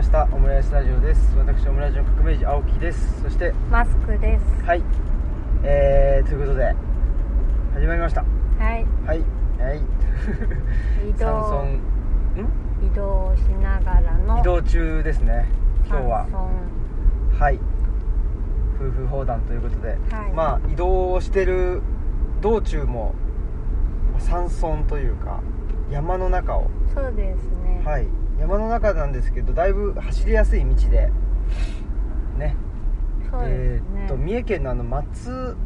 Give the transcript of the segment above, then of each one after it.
ました。オムライスラジオです。私オムライスの革命児青木です。そしてマスクです。はい。えー、ということで始まりました。はい。はい。はい。移山動移動しながらの移動中ですね。今日は。山はい。夫婦砲弾ということで、はい。まあ移動してる道中も山村というか山の中を。村そうですね。はい山の中なんですけどだいぶ走りやすい道で。ね。そうですえーと三重県のあの松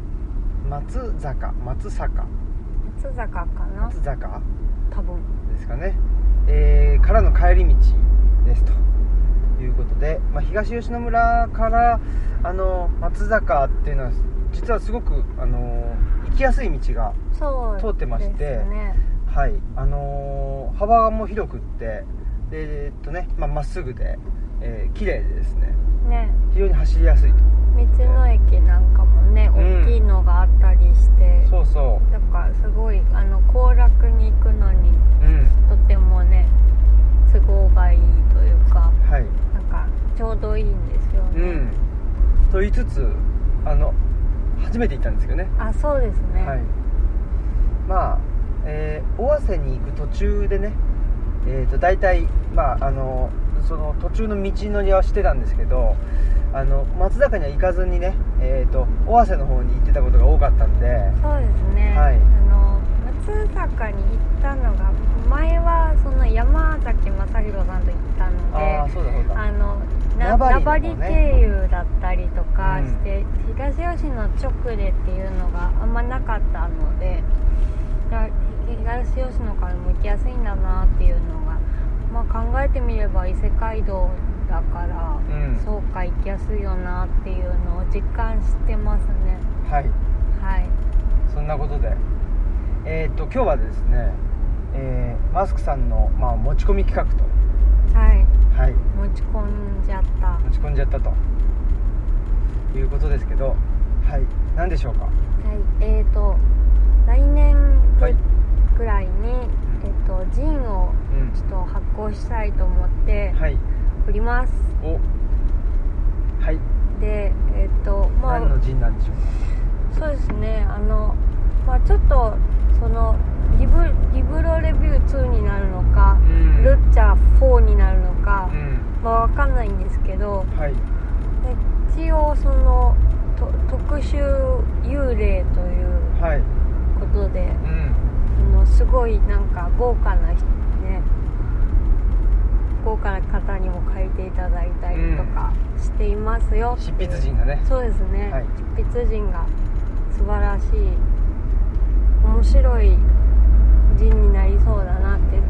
松坂松坂。松坂かな？松坂？多分。ですかね、えーからの帰り道ですと。いうことで、まあ、東吉野村からあの松坂っていうのは実はすごくあの行きやすい道がそう通ってましてですねはい。あのー幅も広くってでえーっとねまあまっすぐで、えー綺麗でですね。ね。非常に走りやすいと。道の駅なんかもねうん。大きいのがあったりして、そうそだからすごいあの行楽に行くのにううん。とてもね都合がいいというかはい。なんかちょうどいいんですよね、うん。と言いつつあの初めて行ったんですけどね。あそうですね、はい。まあ、えー尾鷲に行く途中でねえー、と大体まああのその途中の道のりはしてたんですけどあの松坂には行かずにね、えー、と尾鷲の方に行ってたことが多かったんでそうですね、はい。あの松坂に行ったのが前はその山崎正弘さんと行ったのでああそうだそうだ。あのな名張ね。張経由だったりとかして、東吉野直でっていうのがあんまなかったのでだ東吉野からも行きやすいんだなっていうのが、まあ、考えてみれば伊勢街道だから、うん。そうか行きやすいよなっていうのを実感してますね。はい。はい。そんなことで。えっ、と今日はですね、えーマスクさんの、まあ、持ち込み企画と。はい。はい。持ち込んじゃった。持ち込んじゃったと。いうことですけどはい。何でしょうか？はい。えーと来年ぐ,、はい。らいに、えー、とジンをうん。ちょっと発行したいと思ってはい。売ります、お。はい。でえっ、とまあ。何の陣なんでしょうそうですね。あのまあちょっとそのリブリブロレビュー2になるのか、うん。ルッチャー4になるのか、うん。まあわかんないんですけどはい。で一応そのと特殊幽霊というはい。ことでうん。あのすごいなんか豪華な人ね豪華な方にも書いていただいたりとかしていますよ、執筆陣がね。そうですね、はい。執筆陣が素晴らしい面白い陣になりそうだなって。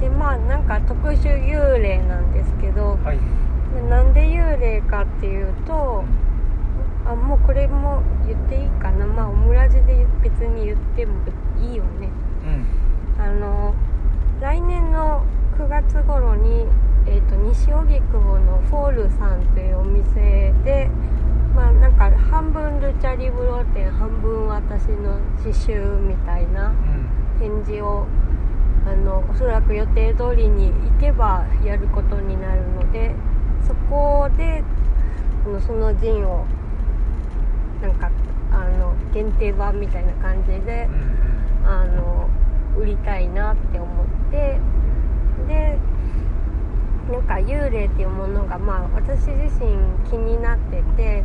でまあなんか特殊幽霊なんですけどはい。なんで幽霊かっていうとあもうこれも言っていいかな。まあオムラジで別に言ってもいいよね。うん。あの来年の9月頃に、えー、と西荻窪のフォールさんというお店でまあなんか半分ルチャリブロ店半分私の刺繍みたいなうん。展示をあのおそらく予定通りに行けばやることになるのでそこであのそのジンをなんかあの限定版みたいな感じでうんあの売りたいなって思ってでなんか幽霊っていうものがまあ私自身気になってて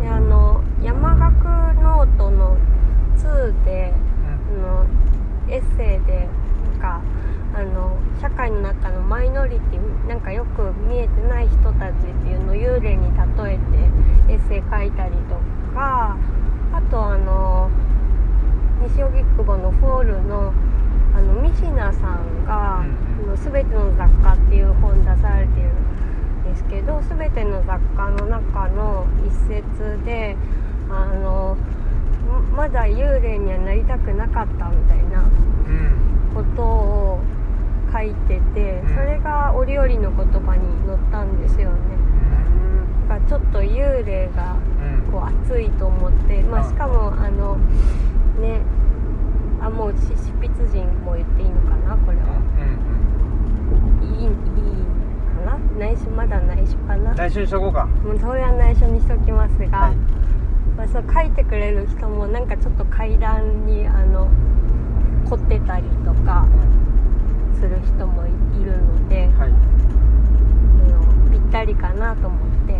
であの山岳ノートの2であのエッセイでなんかあの社会の中のマイノリティなんかよく見えてない人たちっていうのを幽霊に例えてエッセイ書いたりとかあとあの西荻窪の FALL のあのミシナさんが「うんあの全ての雑貨」っていう本出されてるんですけど全ての雑貨の中の一節であのまだ幽霊にはなりたくなかったみたいなうん。ことを書いててうん。それが折々の言葉に載ったんですよね。だからちょっと幽霊がうん。こう熱いと思って、まあ、あしかもあのね。あもうし執筆陣も言っていいのかなこれは。うんいいいいかな？内内緒まだ内緒かな？内緒にしとこうか。もうそれは内緒にしときますが、はい。まあ、そう書いてくれる人もなんかちょっと階段にあの凝ってたりとかする人もいいるので、はい、ぴったりかなと思って、う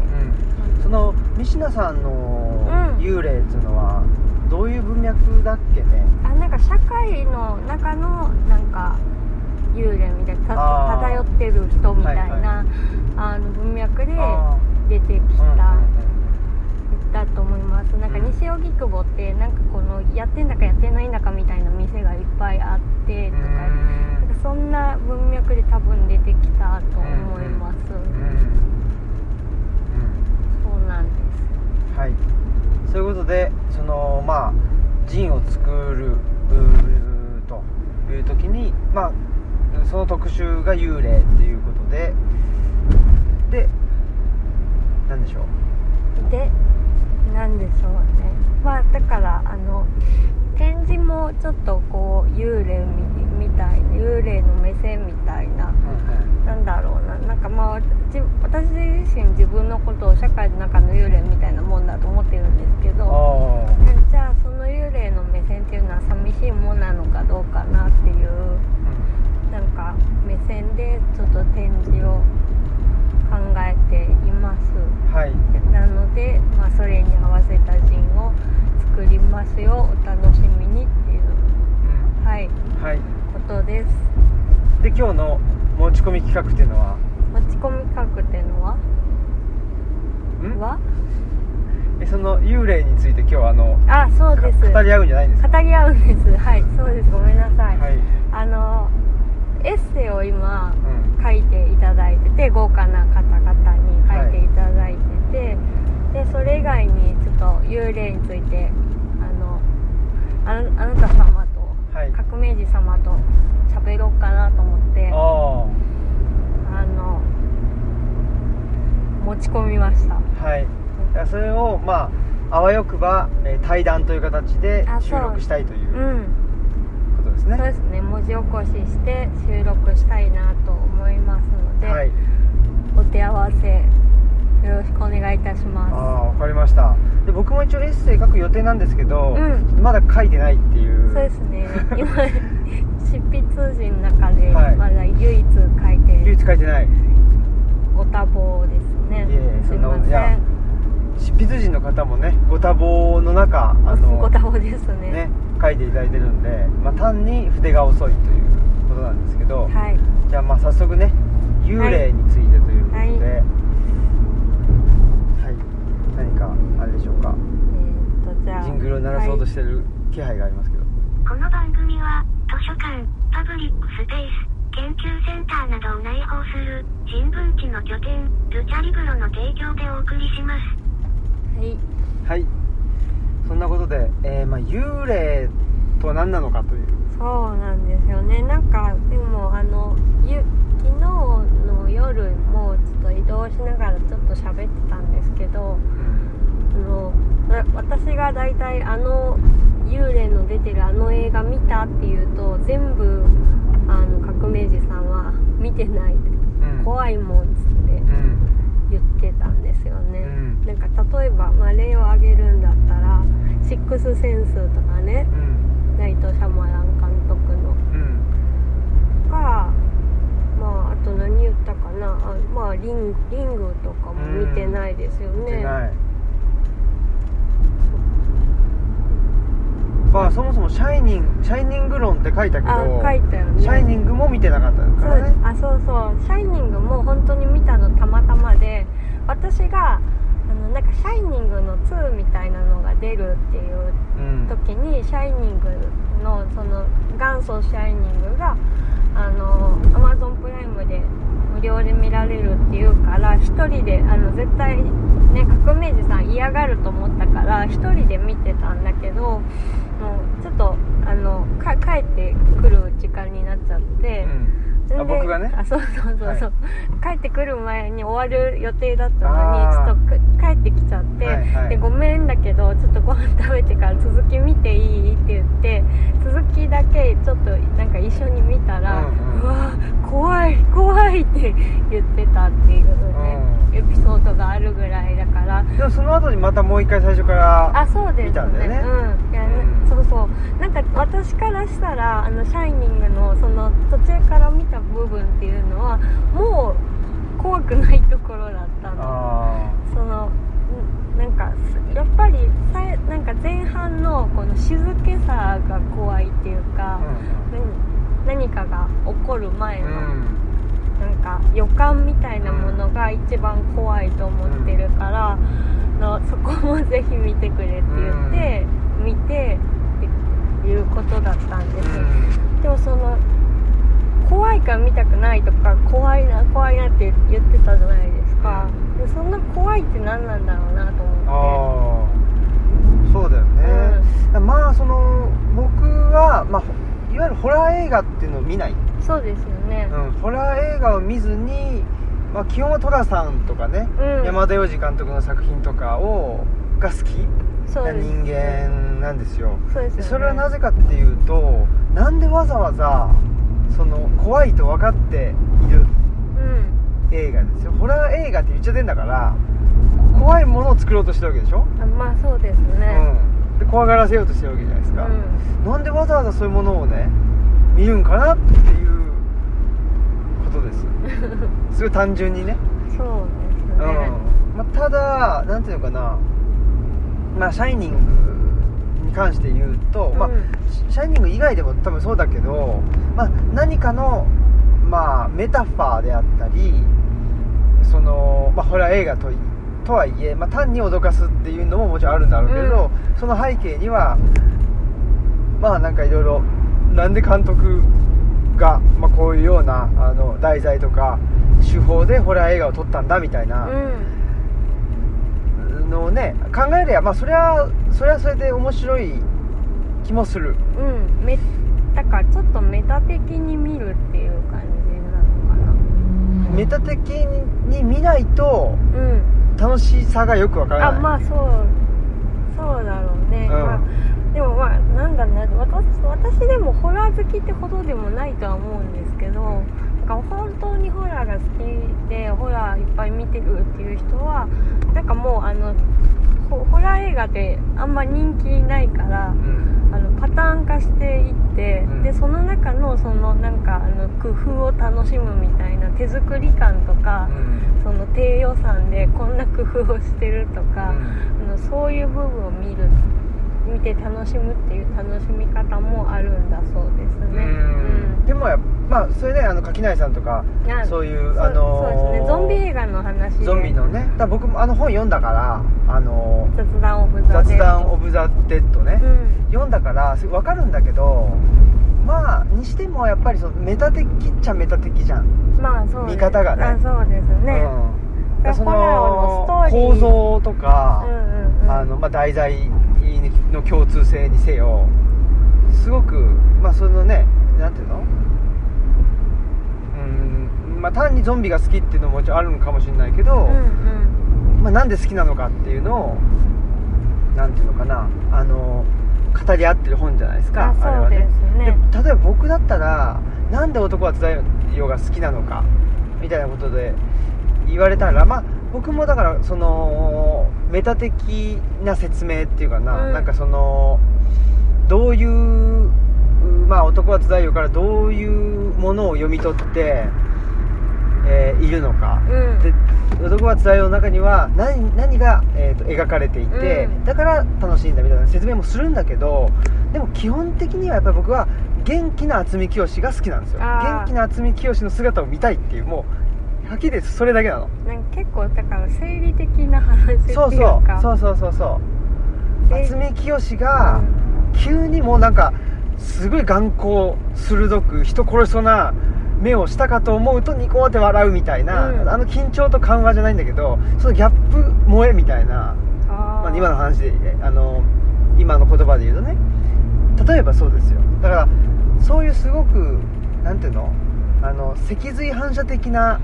ん、その仁科さんのうん。幽霊っていうのはどういう文脈だっけね？あなんか社会の中のなんか幽霊みたいな漂ってる人みたいな、はいはあの文脈であ出てきーた、うんだと思います。なんかうん。西荻窪ってなんかこのやってんだかやってないんだかみたいな店がいっぱいあってとかなんかそんな文脈で多分出てきたと思います、うんそうなんです。うんはいそういうことでそのまあジンを作るという時にまあその特集が幽霊っていうことででなんでしょう？でなんでしょうね。まあだからあの展示もちょっとこう幽霊みみたいな幽霊の目線みたいななんだろうな。なんかまあじ私自身自分のことを社会の中の幽霊みたいなもんだと思ってるんですけどあえじゃあその幽霊の目線っていうのは寂しいものなのかどうかなっていうなんか目線でちょっと展示を考えていますあはいなので、まあ、それに合わせた陣を作りますよお楽しみにっていうはいはいことですで今日の持ち込み企画っていうのは？持ち込み企画っていうのは？ん？は？えその幽霊について今日はあのあそうです。か語り合うんじゃないんですか？語り合うんです。はいそうです。ごめんなさい、はい、あのエッセイを今うん、書いていただいてて豪華な方々に書いていただいてて、でそれ以外にちょっと幽霊についてあのあなあなた様と、はい。革命児様と喋ろうかなと思って。ああの持ち込みました。あはい。それをまああわよくば、えー対談という形で収録したいといううん。ことですね。そうですね。文字起こしして収録したいなと思いますので、はい。お手合わせよろしくお願いいたしあまあわかりました。で僕も一応エッセイ書く予定なんですけど、うん。まだ書いてないっていう。すそうですね。今執筆陣の中ではい。まだ唯一書いて唯一書いてない。ご多忙ですね。すいません。執筆陣の方もねご多忙の中あのご多忙ですね。ね書いていただいてるんで、まあ、単に筆が遅いということなんですけど、はい。じゃあまあ早速ね幽霊についてということで、はいはい何かあれでしょうか？えーっとじゃあジングルを鳴らそうとしてる気配がありますけど、この番組は図書館、パブリックスペース、研究センターなどを内包する人文地の拠点、ルチャリブロの提供でお送りします。はい。はい。そんなことで、えーまあ、幽霊とは何なのかという。そうなんですよね。なんかでもあのゆ昨日の夜もちょっと移動しながらちょっと喋ってたんですけどあのわ私が大体あの幽霊の出てるあの映画見たっていうと全部あの革命児さんは見てない。うん。怖いもんっつってうん。言ってたんですよね、うん。なんか例えば、まあ、例を挙げるんだったら「シックスセンス」とかねうん。ナイト・シャマラン監督の。うん。かまああと何言ったかな。あまあリングリングとかも見てないですよね、見てないまあそもそも「シャイニング」「シャイニング論」って書いたけどあ書いたよね。シャイニングも見てなかったかそうらねあそうそう「シャイニング」も本当に見たのたまたまで私があのなんか「シャイニング」の2みたいなのが出るっていううん。時に「シャイニングの」その元祖「シャイニングが」あの Amazon プライムで無料で見られるっていうから一人であの絶対ね革命児さん嫌がると思ったから一人で見てたんだけどもうちょっとあのか帰ってくる時間になっちゃって。うん。あ僕がね？あそうそうそうそう、帰ってくる前に終わる予定だったのにちょっとく帰ってきちゃって、はいはい。でごめんだけどちょっとご飯食べてから続き見ていいって言って続きだけちょっとなんか一緒に見たら、うんうん。うわ怖い怖いって言ってたっていうね、エピソードがあるぐらいだから。でもその後にまたもう一回最初からあそうですね。見たんだよね。うん。いや、うん。そうそう。なんか私からしたら「あのシャイニングの」その途中から見た部分っていうのはもう怖くないところだったの。あそのんなんかすやっぱりさいなんか前半のこの静けさが怖いっていうかあ、何何かが起こる前の、うんうんなんか予感みたいなものが一番怖いと思ってるから、のそこもぜひ見てくれって言って、見てっていうことだったんです。よ、でもその怖いから見たくないとか怖いな怖いなって言ってたじゃないですか、でそんな怖いって何なんだろうなと思ああそうだよね、まあその僕は、まあ、ほいわゆるホラー映画っていうのを見ない、ってそうですよね。うん、ホラー映画を見ずに、まあ、基本は寅さんとかね、うん。山田洋次監督の作品とかをが好きな人間なんですよ。そうでね。でそれはなぜかっていうとなんでわざわざその怖いと分かっているうん。映画ですよ。ホラー映画って言っちゃってんだから怖いものを作ろうとしてるわけでしょ、あまあそうですね。うん、で怖がらせようとしてるわけじゃないですか、うん。なんでわざわざそういうものをね見るんかなっていうことですすごい単純にね、そうですうん。ね、まあ、ただなんていうのかな。まあシャイニングに関して言うと、まあうんシャイニング以外でも多分そうだけど、まあ、何かの、まあ、メタファーであったりその、まあ、ホラー映画といとはいえ、まあ、単に脅かすっていうのももちろんあるんだろうけど、その背景にはまあなんかいろいろなんで監督が、まあ、こういうようなあの題材とか手法でホラー映画を撮ったんだみたいなのをね考えりゃまあそれはそれはそれで面白い気もする。うん。だからちょっとメタ的に見るっていう感じなのかな。メタ的に見ないとうん。楽しさがよくわからない。あまあそうそうだろうね、うんまあ、でもまあなんだろうね私私でもホラー好きってほどでもないとは思うんですけどなんか本当にホラーが好きでホラーいっぱい見てるっていう人はなんかもうあのホホラー映画ってあんま人気ないからうん。あのパターン化していって、うん。でその中のそのなんかあの工夫を楽しむみたいな手作り感とか、その低予算でこんな工夫をしてるとか、あのそういう部分を見る見て楽しむっていう楽しみ方もあるんだそうですうんね。うん。でもやっぱまあそれねあの垣内さんとかそういうそあのーそうですね。ゾンビ映画の話。でゾンビのね。だ僕もあの本読んだからあのー雑談オブザ雑談オブザ・デッドね、うん。読んだからす分かるんだけどまあにしてもやっぱりそのメタ的っちゃメタ的じゃん、まあそう見方がね。あそうですね、うん、だからその構造とかう、んうんうん。あのまあ、題材の共通性にせよすごくまあそのねなんていうの？うんまあ単にゾンビが好きっていうのももちろんあるのかもしれないけど、うんまあ、なんで好きなのかっていうのをなんていうのかなあの語り合ってる本じゃないですかあれはね。で例えば僕だったらなんで男はつらいよが好きなのかみたいなことで言われたらまあ僕もだからそのメタ的な説明っていうかな、うん。なんかそのどういうまあ男はつらいよからどういうものを読み取って、えーいるのか、うん。で男はつらいよの中には何何が、えーと描かれていて、うん。だから楽しいんだみたいな説明もするんだけどでも基本的にはやっぱり僕は元気な渥美清が好きなんですよ。元気な渥美清の姿を見たいっていうもうきり言ってそれだけなの。なんか結構だから生理的な話っていうか。そうそうそうそうそうそう。で渥美清が急にもうなんかすごい眼光鋭く人殺しそうな目をしたかと思うとニコって笑うみたいな、うん。あの緊張と緩和じゃないんだけどそのギャップ萌えみたいな、あまあ、今の話であの今の言葉で言うとね。例えばそうですよ。だからそういうすごくなんていうの？あの脊髄反射的な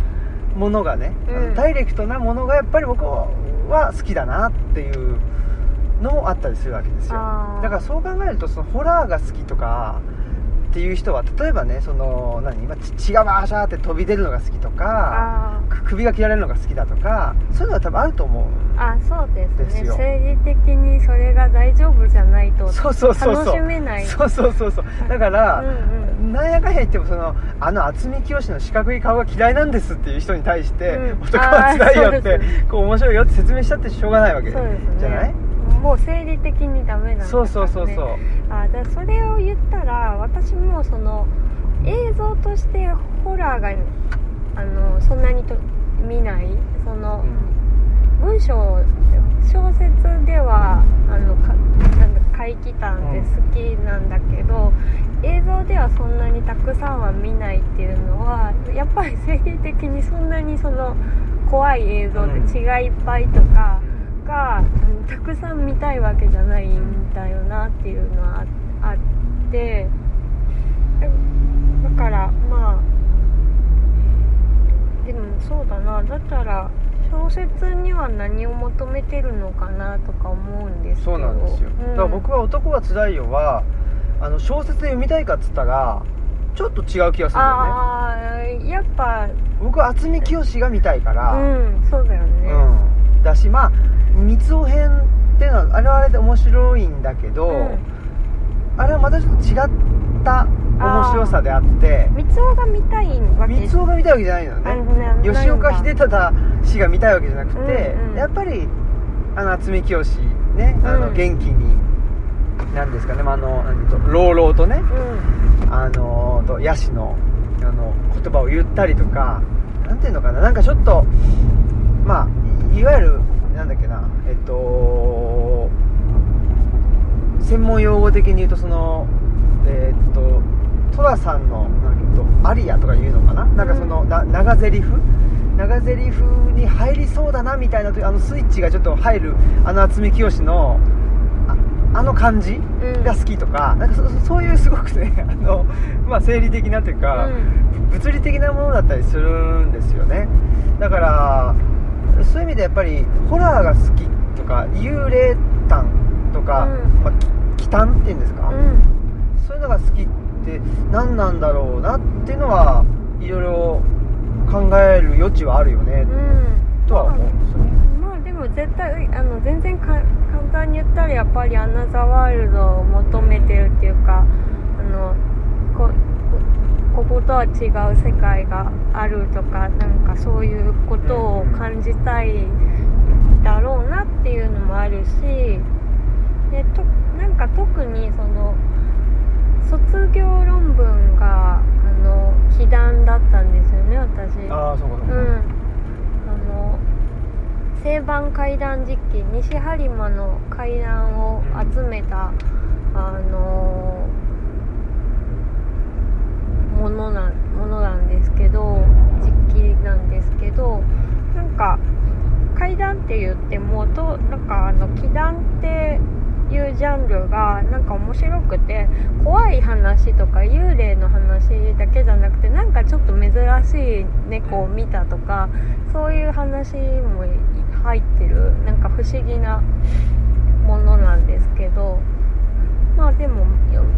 ものがね、うん。ダイレクトなものがやっぱり僕は好きだなっていうのもあったりするわけですよ。だからそう考えるとそのホラーが好きとかっていう人は例えばねその何？今血がバーシャーって飛び出るのが好きとか首が切られるのが好きだとかそういうのは多分あると思う。あそうですね。ですよ。生理的にそれが大丈夫じゃないとそうそうそうそう。楽しめない。そうそうそうそう。だから、うんうん。なんやかんや言ってもそのあの渥美清の四角い顔が嫌いなんですっていう人に対して、うん。男は辛いよってこう面白いよって説明したってしょうがないわけじゃない？もう生理的にダメなんね、そうそうそうそう。あだそれを言ったら私もその映像としてホラーがあのそんなにと見ない。その文章小説ではあのかなんだ怪奇譚って好きなんだけど、映像ではそんなにたくさんは見ないっていうのはやっぱり生理的にそんなにその怖い映像で血がいっぱいとか。がうんたくさん見たいわけじゃないんだよなっていうのはああってだからまあでもそうだなだったら小説には何を求めてるのかなとか思うんですけど。そうなんですよ、だから僕は「男はつらいよは」あの小説で読みたいかっつったらちょっと違う気がするんだよね。ああやっぱ僕は渥美清が見たいから、うんそうだよね。うん、だしまあ三尾編っていうのはあれはあれで面白いんだけど、うん。あれはまたちょっと違った面白さであって三つ男が見たいわけ？三尾が見たいわけじゃないのね。な吉岡秀忠氏が見たいわけじゃなくて、うんうん。やっぱりあの渥美清ねあのうん元気に、なんですかね、まあ、あの朗々とねうん。あのとヤシのあの言葉を言ったりとかなんていうのかななんかちょっとまあいいわゆるなんだっけなえっと専門用語的に言うとそのえっと寅さんのなんアリアとか言うのかな？なんかそのな長ゼリフ？長ゼリフに入りそうだなみたいな時あのスイッチがちょっと入るあの渥美清のああの感じうん。が好きとか,、なんかそそういうすごくね あの、まあ、生理的なというか、うん。物理的なものだったりするんですよね。だからそういう意味でやっぱりホラーが好きとか幽霊譚とか、うん。まあ、き奇譚っていうんですか、うん。そういうのが好きって何なんだろうなっていうのはいろいろ考える余地はあるよね、うん。とは思う。んですよねまあでも絶対あの全然か簡単に言ったらやっぱりアナザーワールドを求めてるっていうかあのここことは違う世界があるとかなんかそういうことを感じたいだろうなっていうのもあるしでとなんか特にその卒業論文があの奇談だったんですよね私。ああそうかそうか、うん、あの清番怪談実記西播磨の怪談を集めた、あのものなものなんですけど実記なんですけどなんか怪談って言ってもとなんかあの奇談っていうジャンルがなんか面白くて怖い話とか幽霊の話だけじゃなくてなんかちょっと珍しい猫を見たとかそういう話も入ってるなんか不思議なものなんですけどまあでも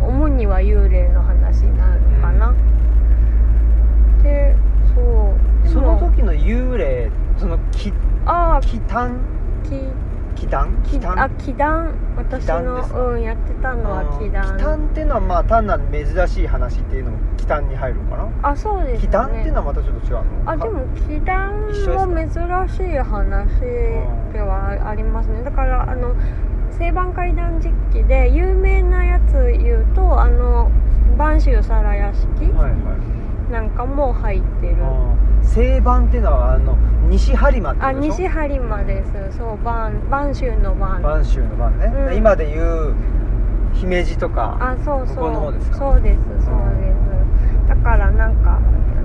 主には幽霊の話なのかな、でそうでそのも時の幽霊そのきああ奇譚き奇談きあ祈願私祈願のうんやってたのは祈願奇談っていうのはまあ単なる珍しい話っていうのも奇談に入るのかな？あそうですね。奇談っていうのはまたちょっと違うの？あでも祈願一緒ですは珍しい話ではありますね。だからあの清番怪談実記で有名なやつ言うとあの播州皿屋敷はいはい。なんかも入ってる西番っていうのはあの西播磨ってあことでしょ？西播磨です。そう播播州の番播州の番ね、うん。今で言う姫路とかあそうそう。向こうの方ですか？そうですそうです。だからなんか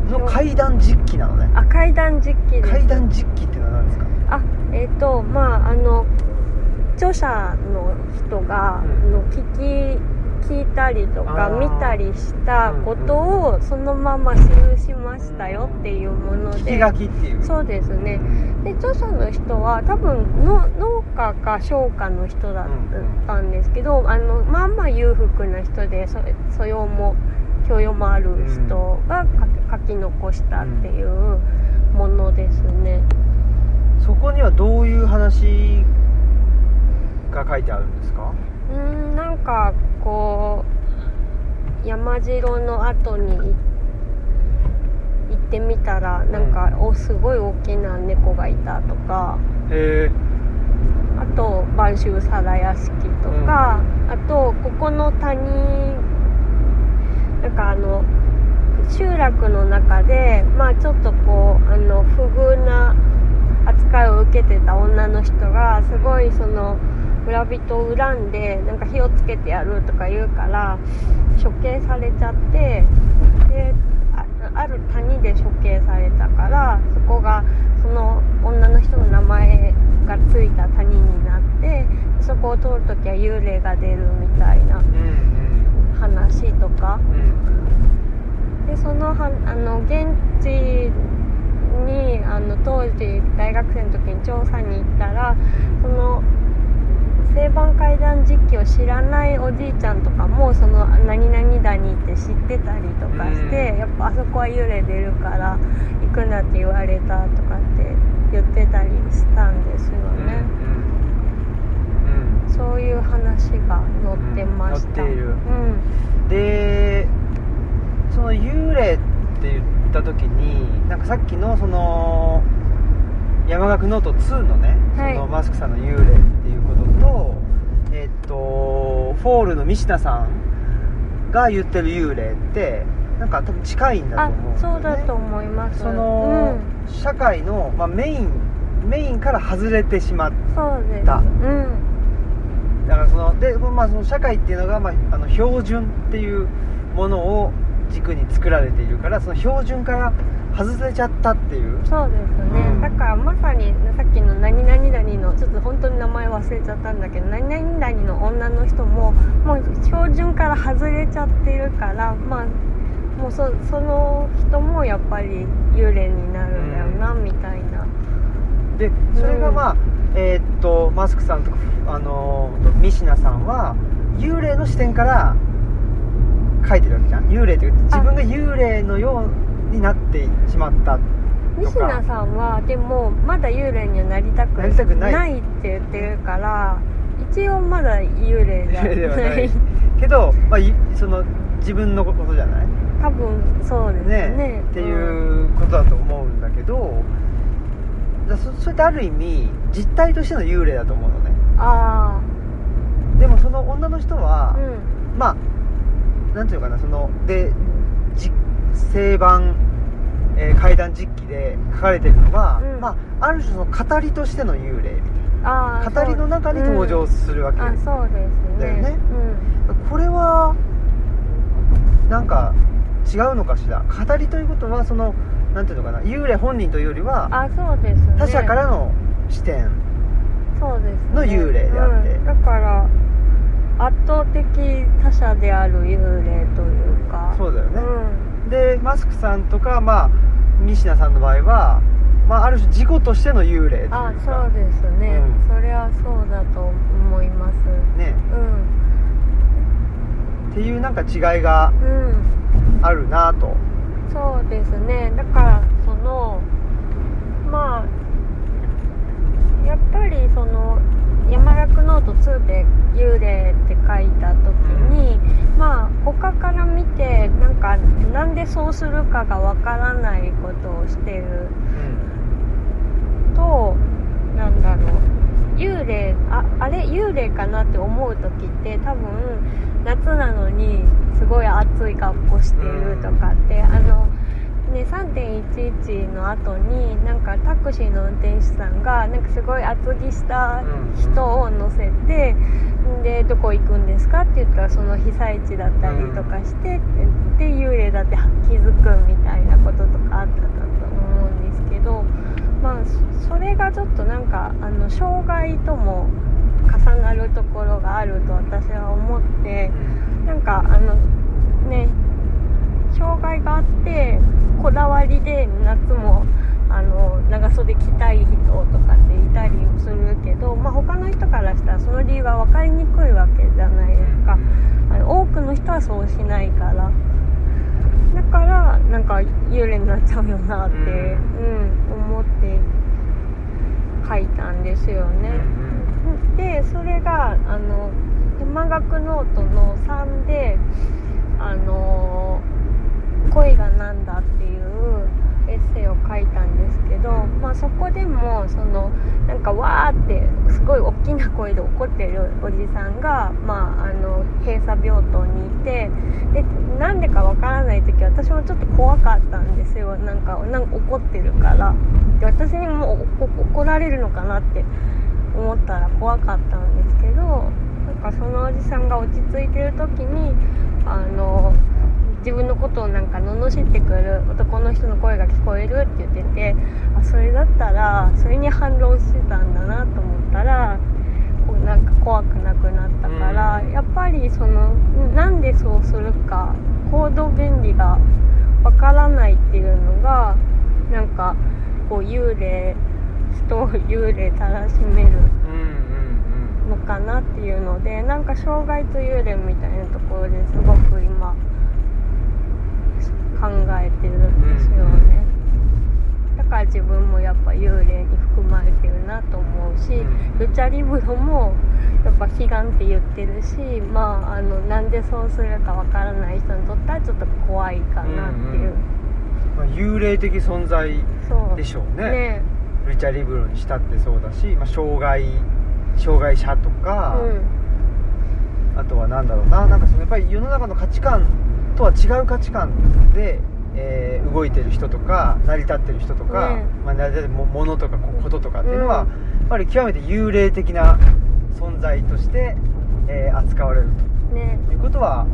の怪談実記なのね。あ怪談実記です。怪談実記っていうのは何ですか？あえっ、とまああの著者の人が、うん。の聞き聞いたりとか見たりしたことをそのまま記しましたよっていうもの聞きで書きっていう。そうですね。で著者の人は多分の農家か商家の人だったんですけど、あのまあまあ裕福な人でそ素養も教養もある人が書き残したっていうものですね。そこにはどういう話が書いてあるんですか？うーんなんかこう山城の後にい行ってみたらなんか、おすごい大きな猫がいたとかへえあと播州皿屋敷とか、あとここの谷なんかあの集落の中でまあちょっとこうあの不遇な扱いを受けてた女の人がすごいその村人を恨んでなんか火をつけてやるとか言うから処刑されちゃってである谷で処刑されたからそこがその女の人の名前がついた谷になってそこを通るときは幽霊が出るみたいな話とか。でそのはあの現地にあの当時大学生の時に調査に行ったらその正番階段実機を知らないおじいちゃんとかもその何々谷って知ってたりとかして、うん。やっぱあそこは幽霊出るから行くなって言われたとかって言ってたりしたんですようんね、うんうん。そういう話が載ってました、うん。でその幽霊って言った時になんかさっきのその山岳ノート2のね、はい。そのマスクさんの幽霊っていうこととえっと FALL の三品さんが言ってる幽霊ってなんか多分近いんだあと思うね、そうだと思います。その、うん社会の、まあ、メインメインから外れてしまっそうです。たうん。だからそので、まあ、その社会っていうのが、まあ、あの標準っていうものを軸に作られているからその標準から外れちゃったっていう。そうですね、うん。だからまさにさっきの何々谷のちょっと本当に名前忘れちゃったんだけど何々谷の女の人ももう標準から外れちゃってるからまあもうそその人もやっぱり幽霊になるんだよな、みたいな。でそれがまあ、えーっとマスクさんとかあのーミシナさんは幽霊の視点から書いてるわけじゃん。幽霊っていう自分が幽霊のようになってしまったと西名かさんはでもまだ幽霊にはなりたくない。って言ってるから一応まだ幽霊じゃなない。いけど、まあ、いその自分のことじゃない？多分そうですね。ねっていうことだと思うんだけどだそそれってある意味実態としての幽霊だと思うのね。あでもその女の人はあ、うん。まあなんていうのかなそのでじ正版、えー怪談実記で書かれてるのは、うん。まあ、ある種その語りとしての幽霊みたいな。語りの中に登場するわけ、あそうですね。だよね。うん。これはなんか違うのかしら。語りということはそのなんていうのかな。幽霊本人というよりはあそうですね。他者からの視点。そうですねの幽霊であって。うん。だから圧倒的他者である幽霊というか。そうだよね、うんでマスクさんとかまあミシナさんの場合は、まあ、ある種事故としての幽霊というか。あそうですね、うん。それはそうだと思います。ね。うん。っていうなんか違いがうん。あるなと。そうですね。だからそのまあやっぱりその山岳ノート2で幽霊って書いた時に、まあ他から見てなんかなんでそうするかがわからないことをしてる。となんだろう。幽霊ああれ？幽霊かなって思う時って多分夏なのにすごい暑い格好してるとかって、あのね3.11の後になんかタクシーの運転手さんがなんかすごい厚着した人を乗せて、でどこ行くんですかって言ったらその被災地だったりとかして、で幽霊だって気づくみたいなこととかあったと思うんですけどまあそそれがちょっとなんかあの障害とも重なるところがあると私は思ってなんかあのね障害があってこだわりで夏もあの長袖着たい人とかっていたりするけど、まあ、他の人からしたらその理由が分かりにくいわけじゃないですか。あの多くの人はそうしないから。だからなんか幽霊になっちゃうよなって、うん。うん思って書いたんですよね。でそれがあの山岳ノートの3で「あの恋がなんだ」っていうエッセイを書いたんですけど、まあ、そこでもそのなんかわーってすごい大きな声で怒ってるおじさんが、まあ、あの閉鎖病棟にいてでなんでかわからない時私もちょっと怖かったんですよ。なんかなんか怒ってるから。で私にも怒られるのかなって思ったら怖かったんですけどなんかそのおじさんが落ち着いてる時にあの自分のことをなんか罵ってくる男の人の声が聞こえるって言っててあそれだったらそれに反論してたんだなと思ったらこうなんか怖くなくなったから、うん。やっぱりそのなんでそうするか行動原理がわからないっていうのがなんかこう幽霊人を幽霊たらしめるのかなっていうのでなんか障害と幽霊みたいなところですごく今考えてるんですよね、だから自分もやっぱ幽霊に含まれてるなと思うし、うん。ルチャリブロもやっぱ悲願って言ってるしまああのなんでそうするかわからない人にとってはちょっと怖いかなっていう、まあ、幽霊的存在でしょうね。ね。ルチャリブロにしたってそうだし、まあ、障害障害者とか、うん。あとは何だろうななんかそのやっぱり世の中の価値観とは違う価値観で、えー動いてる人とか成り立ってる人とか、ねまあ、成り立ってるもものとかここととかっていうのは、うん。やっぱり極めて幽霊的な存在として、えー扱われるね。ということは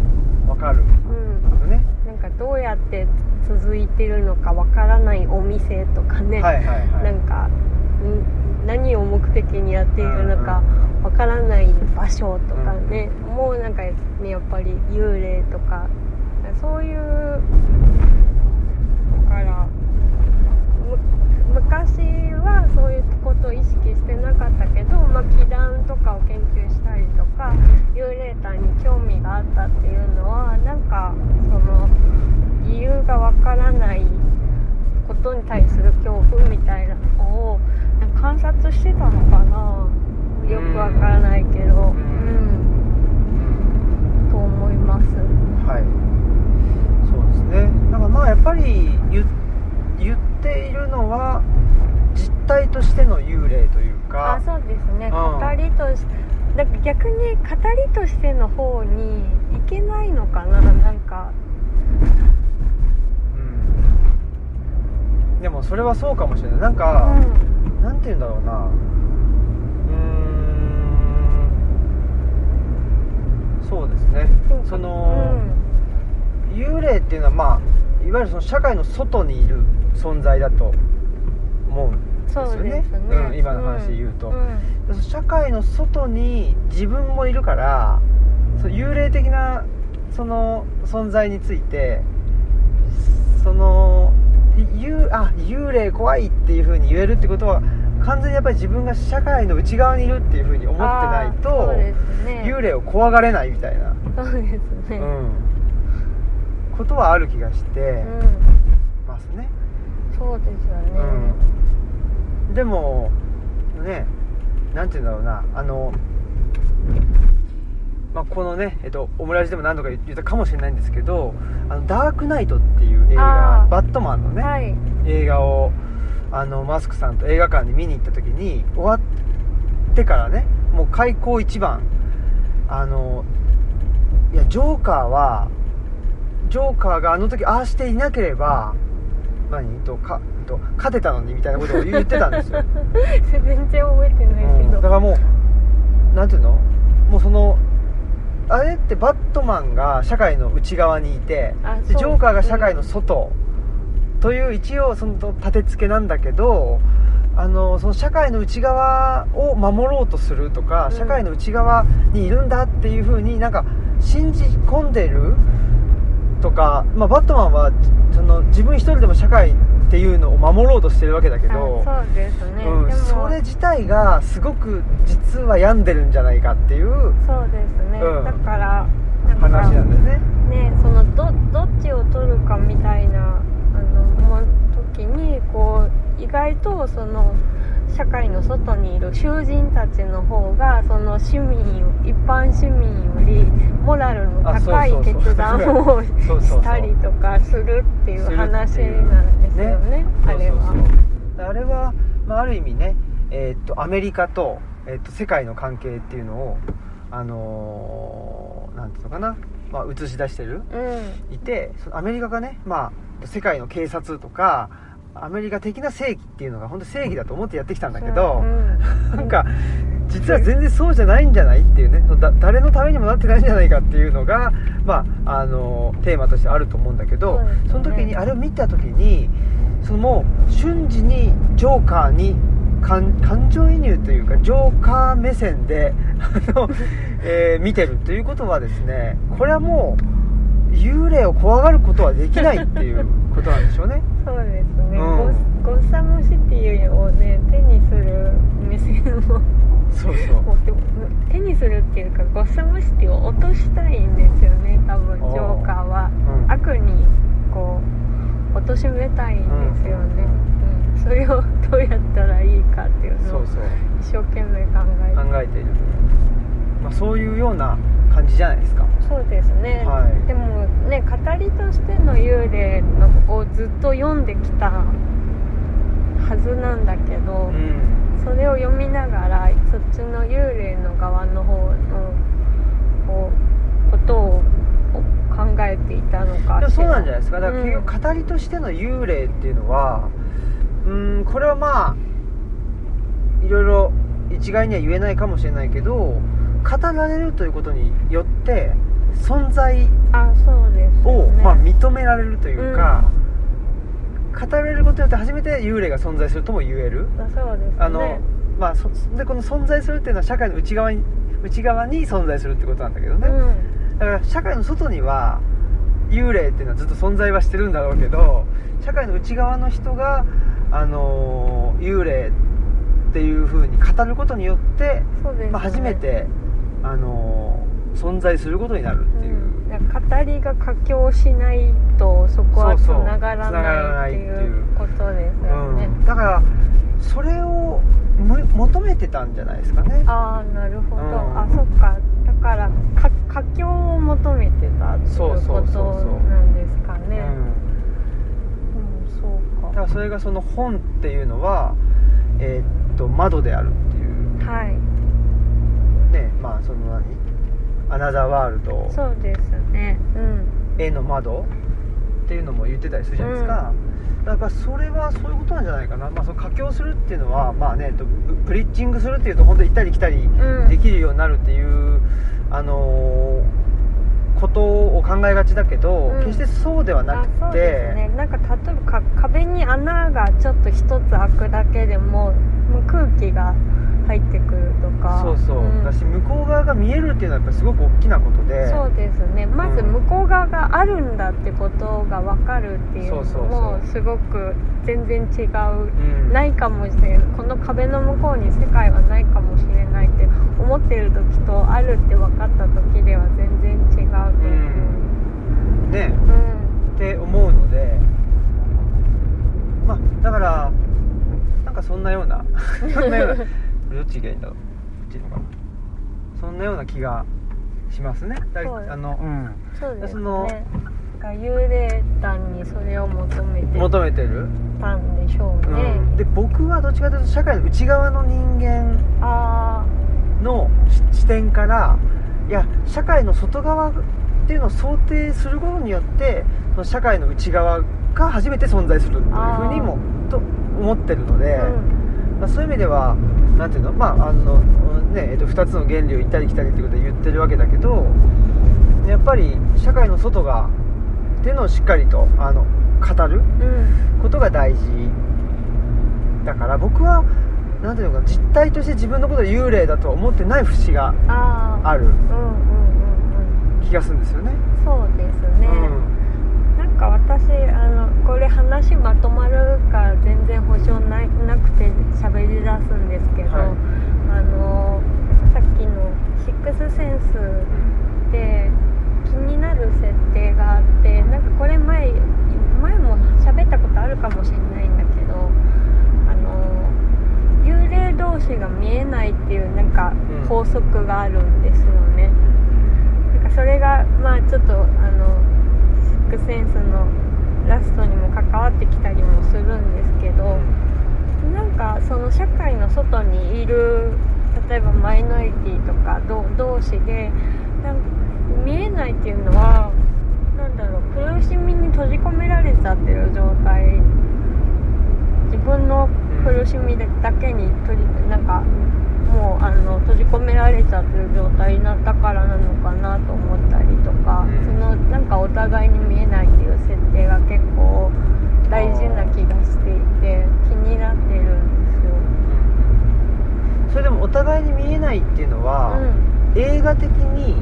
分かるうんよね。なんかどうやって続いてるのかわからないお店とかね、はいはいはい。なんかん何を目的にやっているのかわからない場所とかね、もうなんかねやっぱり幽霊とかそういうだからむ昔はそういうことを意識してなかったけど、まあ、祈願とかを研究したりとか幽霊体に興味があったっていうのはなんかその理由がわからないことに対する恐怖みたいなのを観察してたのかな。よくわからないけど。ううん。ん。と思います。はいね。だからまあやっぱり言言っているのは実体としての幽霊というか。あそうですね。うん。語りとしだから逆に語りとしての方にいけないのかな。なんか。うん。でもそれはそうかもしれない。なんか、うなんて言うんだろうな。うーん。そうですね。んその、幽霊っていうのはまあいわゆるその社会の外にいる存在だと思うんうん、ですよね。ね、うん今の話で言うと、ん。でその社会の外に自分もいるからその幽霊的なその存在についてそのい幽あ幽霊怖いっていう風に言えるってことは完全にやっぱり自分が社会の内側にいるっていう風に思ってないとね。幽霊を怖がれないみたいな、そうですね。うん、ことはある気がしてうん。ますね、そうですよね、うん、でもねなんて言うんだろうな。あの、まあ、このね、えっと、オムラジでも何度か言ったかもしれないんですけど「あのダークナイト」っていう映画バットマンのね、はい。映画をあのマスクさんと映画館に見に行った時に終わってからねもう開口一番あのいやジョーカーはジョーカーがあの時ああしていなければ何？とかと勝てたのにみたいなことを言ってたんですよ、全然覚えてないけうん。ど、だからもうなんていうの？もうそのあれってバットマンが社会の内側にいてでジョーカーが社会の外。という一応その立て付けなんだけどあのその社会の内側を守ろうとするとか、うん。社会の内側にいるんだっていう風になんか信じ込んでるとか、まあ、バットマンはその自分一人でも社会っていうのを守ろうとしてるわけだけどあそうですね、うんそれ自体がすごく実は病んでるんじゃないかっていうそうですね、うん。だから話なんだよね。ねそのどどっちを取るかみたいなあのも時にこう意外とその社会の外にいる囚人たちの方がその市民一般市民よりモラルの高い決断をしたりとかするっていう話なんですよねあれは。あれは、まあ、ある意味ね、えーっとアメリカと,、えーっと世界の関係っていうのをあのーなんていうのかな、まあ、映し出してるうん。いてアメリカがね、まあ、世界の警察とかアメリカ的な正義っていうのが本当正義だと思ってやってきたんだけど、うん なんか実は全然そうじゃないんじゃないっていうね。そのだ誰のためにもなってないんじゃないかっていうのが、まあ、あのテーマとしてあると思うんだけどその時にあれを見た時にそのもう瞬時にジョーカーに感感情移入というかジョーカー目線であの、えー見てるということはですねこれはもう幽霊を怖がることはできないっていうことなんでしょうね。そうですね、うん。ゴッサムシティをね手にする目線を。そうそう。手にするっていうかゴッサムシティを落としたいんですよね多分ジョーカーは、うん。悪にこう貶としめたいんですよね、うん。それをどうやったらいいかっていうのをそうそう。一生懸命考えて。考えている、まあ、そういうような感じじゃないですか。そうですね、はい。でもね語りとしての幽霊のをずっと読んできたはずなんだけど、うん。それを読みながらそっちの幽霊の側の方のこうことを考えていたのかそうなんじゃないいですか。だから結局語りとしての幽霊っていうのはうんこれはまあいろいろ一概には言えないかもしれないけど語られるということによって存在あそうですを、まあ、認められるというか、語られることによって初めて幽霊が存在するとも言える。あそうですね。あの、まあ、そでこの存在するっていうのは社会の内側に内側に存在するってことなんだけどね、うん。だから社会の外には幽霊っていうのはずっと存在はしてるんだろうけど社会の内側の人が、あのー幽霊っていう風に語ることによって、まあ、初めて、あのー存在することになるっていう、うん。語りが佳境しないとそこはつながらなないいっていうことですよね、うん。だからそれをむ求めてたんじゃないですかね。ああなるほど、うん。あそっか。だからか佳境を求めてたっていうことなんですかね。うんうんそうか。だからそれがその本っていうのは、えーっと窓であるっていう。はいねまあその何？アナザーワールドそうですね。うん。への窓っていうのも言ってたりするじゃないですか、だからそれはそういうことなんじゃないかな、まあ、その佳境するっていうのはまあねとププリッチングするっていうと本当に行ったり来たりうん。できるようになるっていう、あのーことを考えがちだけど、うん。決してそうではなくて。あそうですね。なんか例えばか壁に穴がちょっと一つ開くだけでももう空気が入ってくるとか。そうそう、ん。だし向こう側が見えるっていうのはやっぱりすごく大きなことで。そうですね。まずうん向こう側があるんだってことが分かるっていうのもすごく全然違う。うん。ないかもしれないこの壁の向こうに世界はないかもしれないって思ってる時とあるって分かった時では全然違うと思う。ね。うん。って思うので。まあだからなんかそんなような。そんなようなどっちがいいんだろうこっちのかな。そんなような気がしますね。だそうあのうん。そうですそのねが幽霊団にそれを求めて求めてる、たんでしょうね、うん、で僕はどっちかというと社会の内側の人間あのし視点からいや社会の外側っていうのを想定することによってその社会の内側が初めて存在するというふうにもと思ってるので、あうんまあ、そういう意味ではなんていうのまああのねえっと2つの原理を行ったり来たりっていうことで言ってるわけだけどやっぱり社会の外がっていうのをしっかりとあの語るうん。ことが大事だから僕はなんていうのかな実態として自分のことを幽霊だとは思ってない節がある気がするんですよね。そうですね、なんか私あのこれ話まとまるか全然保証ないなくて喋り出すんですけど、はい。あのさっきのシックスセンスうんで気になる設定があってなんかこれ前前も喋ったことあるかもしれないんだけどあの幽霊同士が見えないっていうなんかうん。法則があるんですよね、なんかそれがまあちょっとあのクスセンスのラストにも関わってきたりもするんですけど、なんかその社会の外にいる例えばマイノリティとか同同士でなん見えないっていうのはなんだろう苦しみに閉じ込められちゃってる状態。自分の苦しみだけに閉じなんかもうあの閉じ込められちゃってる状態になったからなのかなと思ったりとか、うん。そのなんかお互いにないっていう設定が結構大事な気がしていて気になってるんですよ。それでもお互いに見えないっていうのは、うん。映画的に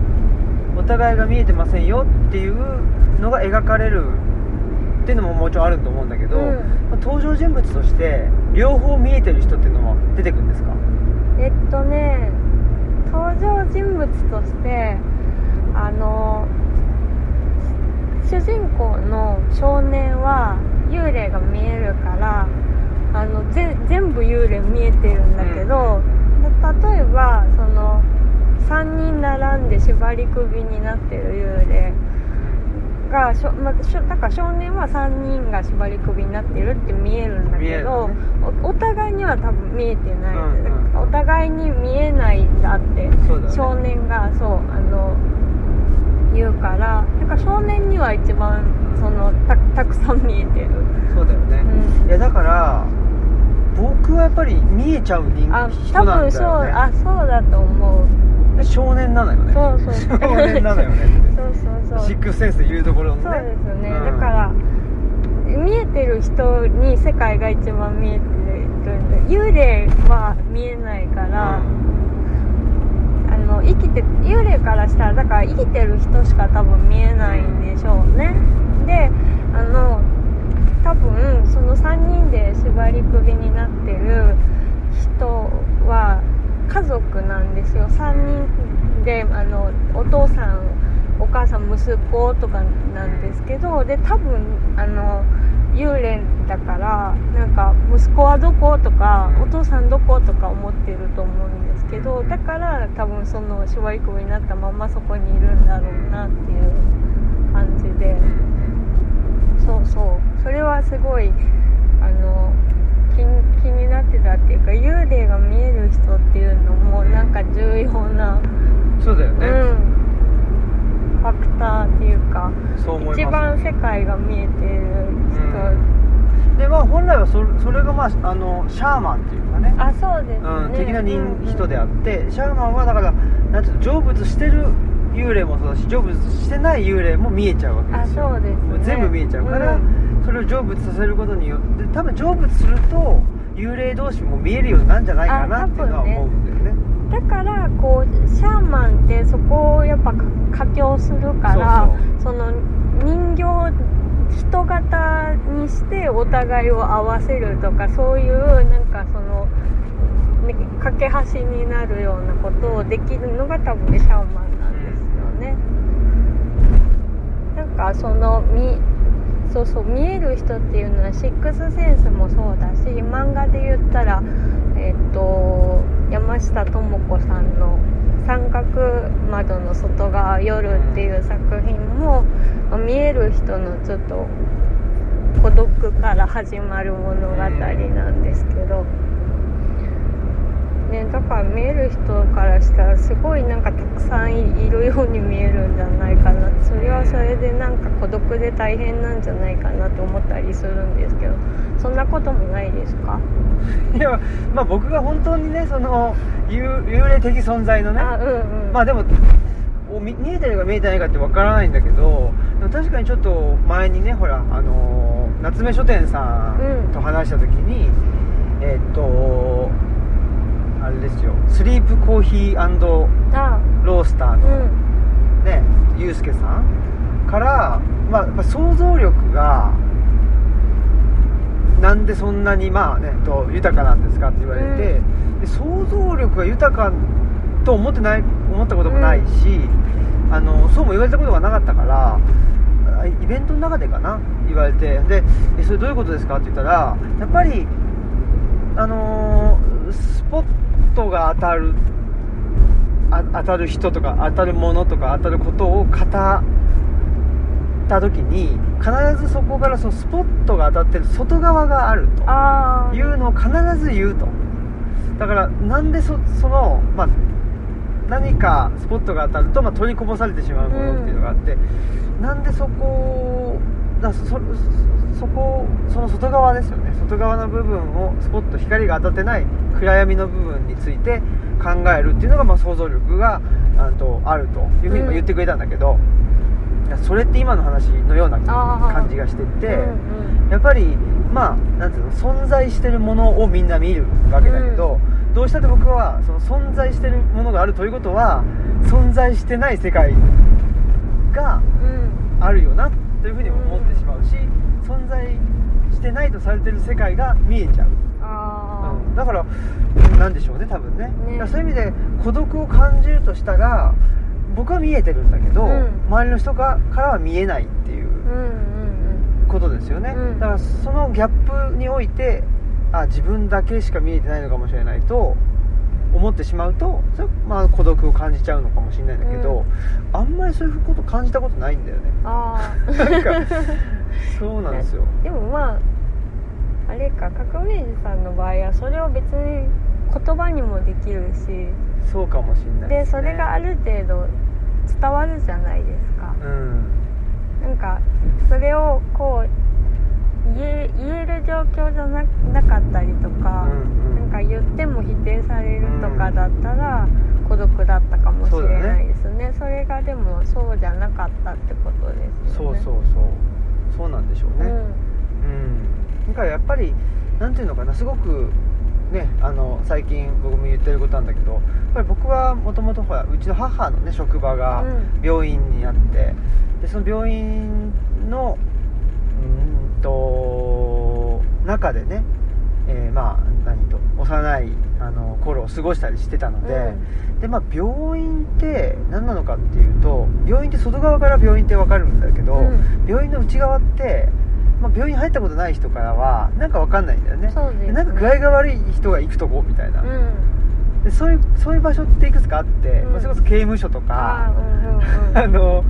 お互いが見えてませんよっていうのが描かれるっていうのももちろんあると思うんだけど、うん。まあ登場人物として両方見えてる人っていうのは出てくるんですか？えっとね登場人物としてあの主人公の少年は幽霊が見えるからあのぜ全部幽霊見えてるんだけど、例えばその3人並んで縛り首になってる幽霊がしょ、まあ、しょだから少年は3人が縛り首になってるって見えるんだけど、るね。おお互いには多分見えてない、うんうん。お互いに見えないんだってね。少年がそうあの言うからだから少年には一番そのたたくさん見えてる、そうだよね、うん。いやだから僕はやっぱり見えちゃう人あ人多分なんだそうよねあそうだと思う。少年なのよね。そうそう。少年なのよね そうそうそう。シックスセンスで言うところのね。そうですよね、うん。だから見えてる人に世界が一番見えてる幽霊は見えないから、あの生きて幽霊からしたらだから生きてる人しか多分見えないんでしょうね。であの多分その3人で縛り首になってる人は家族なんですよ。3人であのお父さん母さん息子とかなんですけどで多分あの幽霊だからなんか息子はどことかお父さんどことか思ってると思うんですけどだから多分その縛り首になったままそこにいるんだろうなっていう感じで。そうそう。それはすごいあの気に気になってたっていうか幽霊が見える人っていうのもなんか重要な、そうだよね、うんファクターっていうかそう思います。一番世界が見えてる人、でまあ本来はそそれがまああのシャーマンっていうかね。あそうですね、うん、的な人,、うん人であってシャーマンはだからなんていうの成仏してる幽霊もそうだし成仏してない幽霊も見えちゃうわけあですよ。そうですね。全部見えちゃうから、うん。それを成仏させることによって多分成仏すると幽霊同士も見えるようになるんじゃないかなっていうのは思うんだよねだからこうシャーマンってそこをやっぱ佳境するからその人形人型にしてお互いを合わせるとかそういうなんかその、ね、架け橋になるようなことをできるのが多分シャーマンなんですよね。なんかそのみそうそう見える人っていうのはシックスセンスもそうだし漫画で言ったらえっと山下智子さんの「三角窓の外側夜」っていう作品も見える人のちょっと孤独から始まる物語なんですけど、ね、だから見える人からしたらすごいなんかたくさんいるように見えるんじゃないかな。それはそれでなんか孤独で大変なんじゃないかなと思ったりするんですけど。そんなこともないですか？いやまあ僕が本当にねその幽幽霊的存在のね。あうんうん。まあでもお見見えてるか見えてないかってわからないんだけどでも確かにちょっと前にねほらあのー夏目書店さん。と話した時に、えーっとあれですよ。スリープコーヒーあロースターうの、ん。ねユうスケさんから、まあ、やっぱ想像力がなんでそんなにまあねと豊かなんですかって言われて、で想像力が豊かと思ってない思ったこともないし、あのそうも言われたことがなかったからあイベントの中でかな言われてでえそれどういうことですかって言ったらやっぱりあのースポットが当たるあ当たる人とか当たるものとか当たることを語った時に必ずそこからそのスポットが当たってる外側があるというのを必ず言うと。だからなんでそその、まあ、何かスポットが当たると、まあ、取りこぼされてしまうものっていうのがあって、なんでそこだそそそこその外側ですよね。外側の部分をスポット光が当たってない暗闇の部分について考えるっていうのが、まあ、想像力があとあるというふうにまあ言ってくれたんだけど、いやそれって今の話のような感じがしてて。うんやっぱりまあなんていうの存在してるものをみんな見るわけだけど、どうしたって僕はその存在してるものがあるということは存在してない世界がうん。うんあるよなというふうに思ってしまうし、存在してないとされてる世界が見えちゃう、あうん。だからなんでしょうね多分ね。ね。そういう意味で孤独を感じるとしたら僕は見えてるんだけど、うん。周りの人かからは見えないっていうことですよね、うん。だからそのギャップにおいてあ自分だけしか見えてないのかもしれないと思ってしまうとそれまあ孤独を感じちゃうのかもしれないんだけど、あんまりそういうこと感じたことないんだよね。ああなんかそうなんですよ。でもまああれか革命児さんの場合はそれを別に言葉にもできるし。そうかもしれないでそれがある程度伝わるじゃないですか。うん。なんかそれをこう言える状況じゃななかったりとか、うんうんか言っても否定されるとかだったら孤独だったかもしれないですね。それがでもそうじゃなかったってことですよね。そうそうそう。そうなんでしょうね。うん、だからやっぱりなんていうのかな。すごくねあの最近僕も言ってることなんだけどやっぱり僕はもともとほらうちの母のね職場がうん。病院にあってでその病院のうーんと中でね、えーまあ何と幼いあの頃を過ごしたりしてたので、でまあ、病院って何なのかっていうと病院って外側から病院って分かるんだけど、うん。病院の内側って、まあ、病院入ったことない人からはなんか分かんないんだよね。ね。なんか具合が悪い人が行くとこみたいな、うん、うんでそういうそういう場所っていくつかあって、うん。まあそれこそ刑務所とあか あの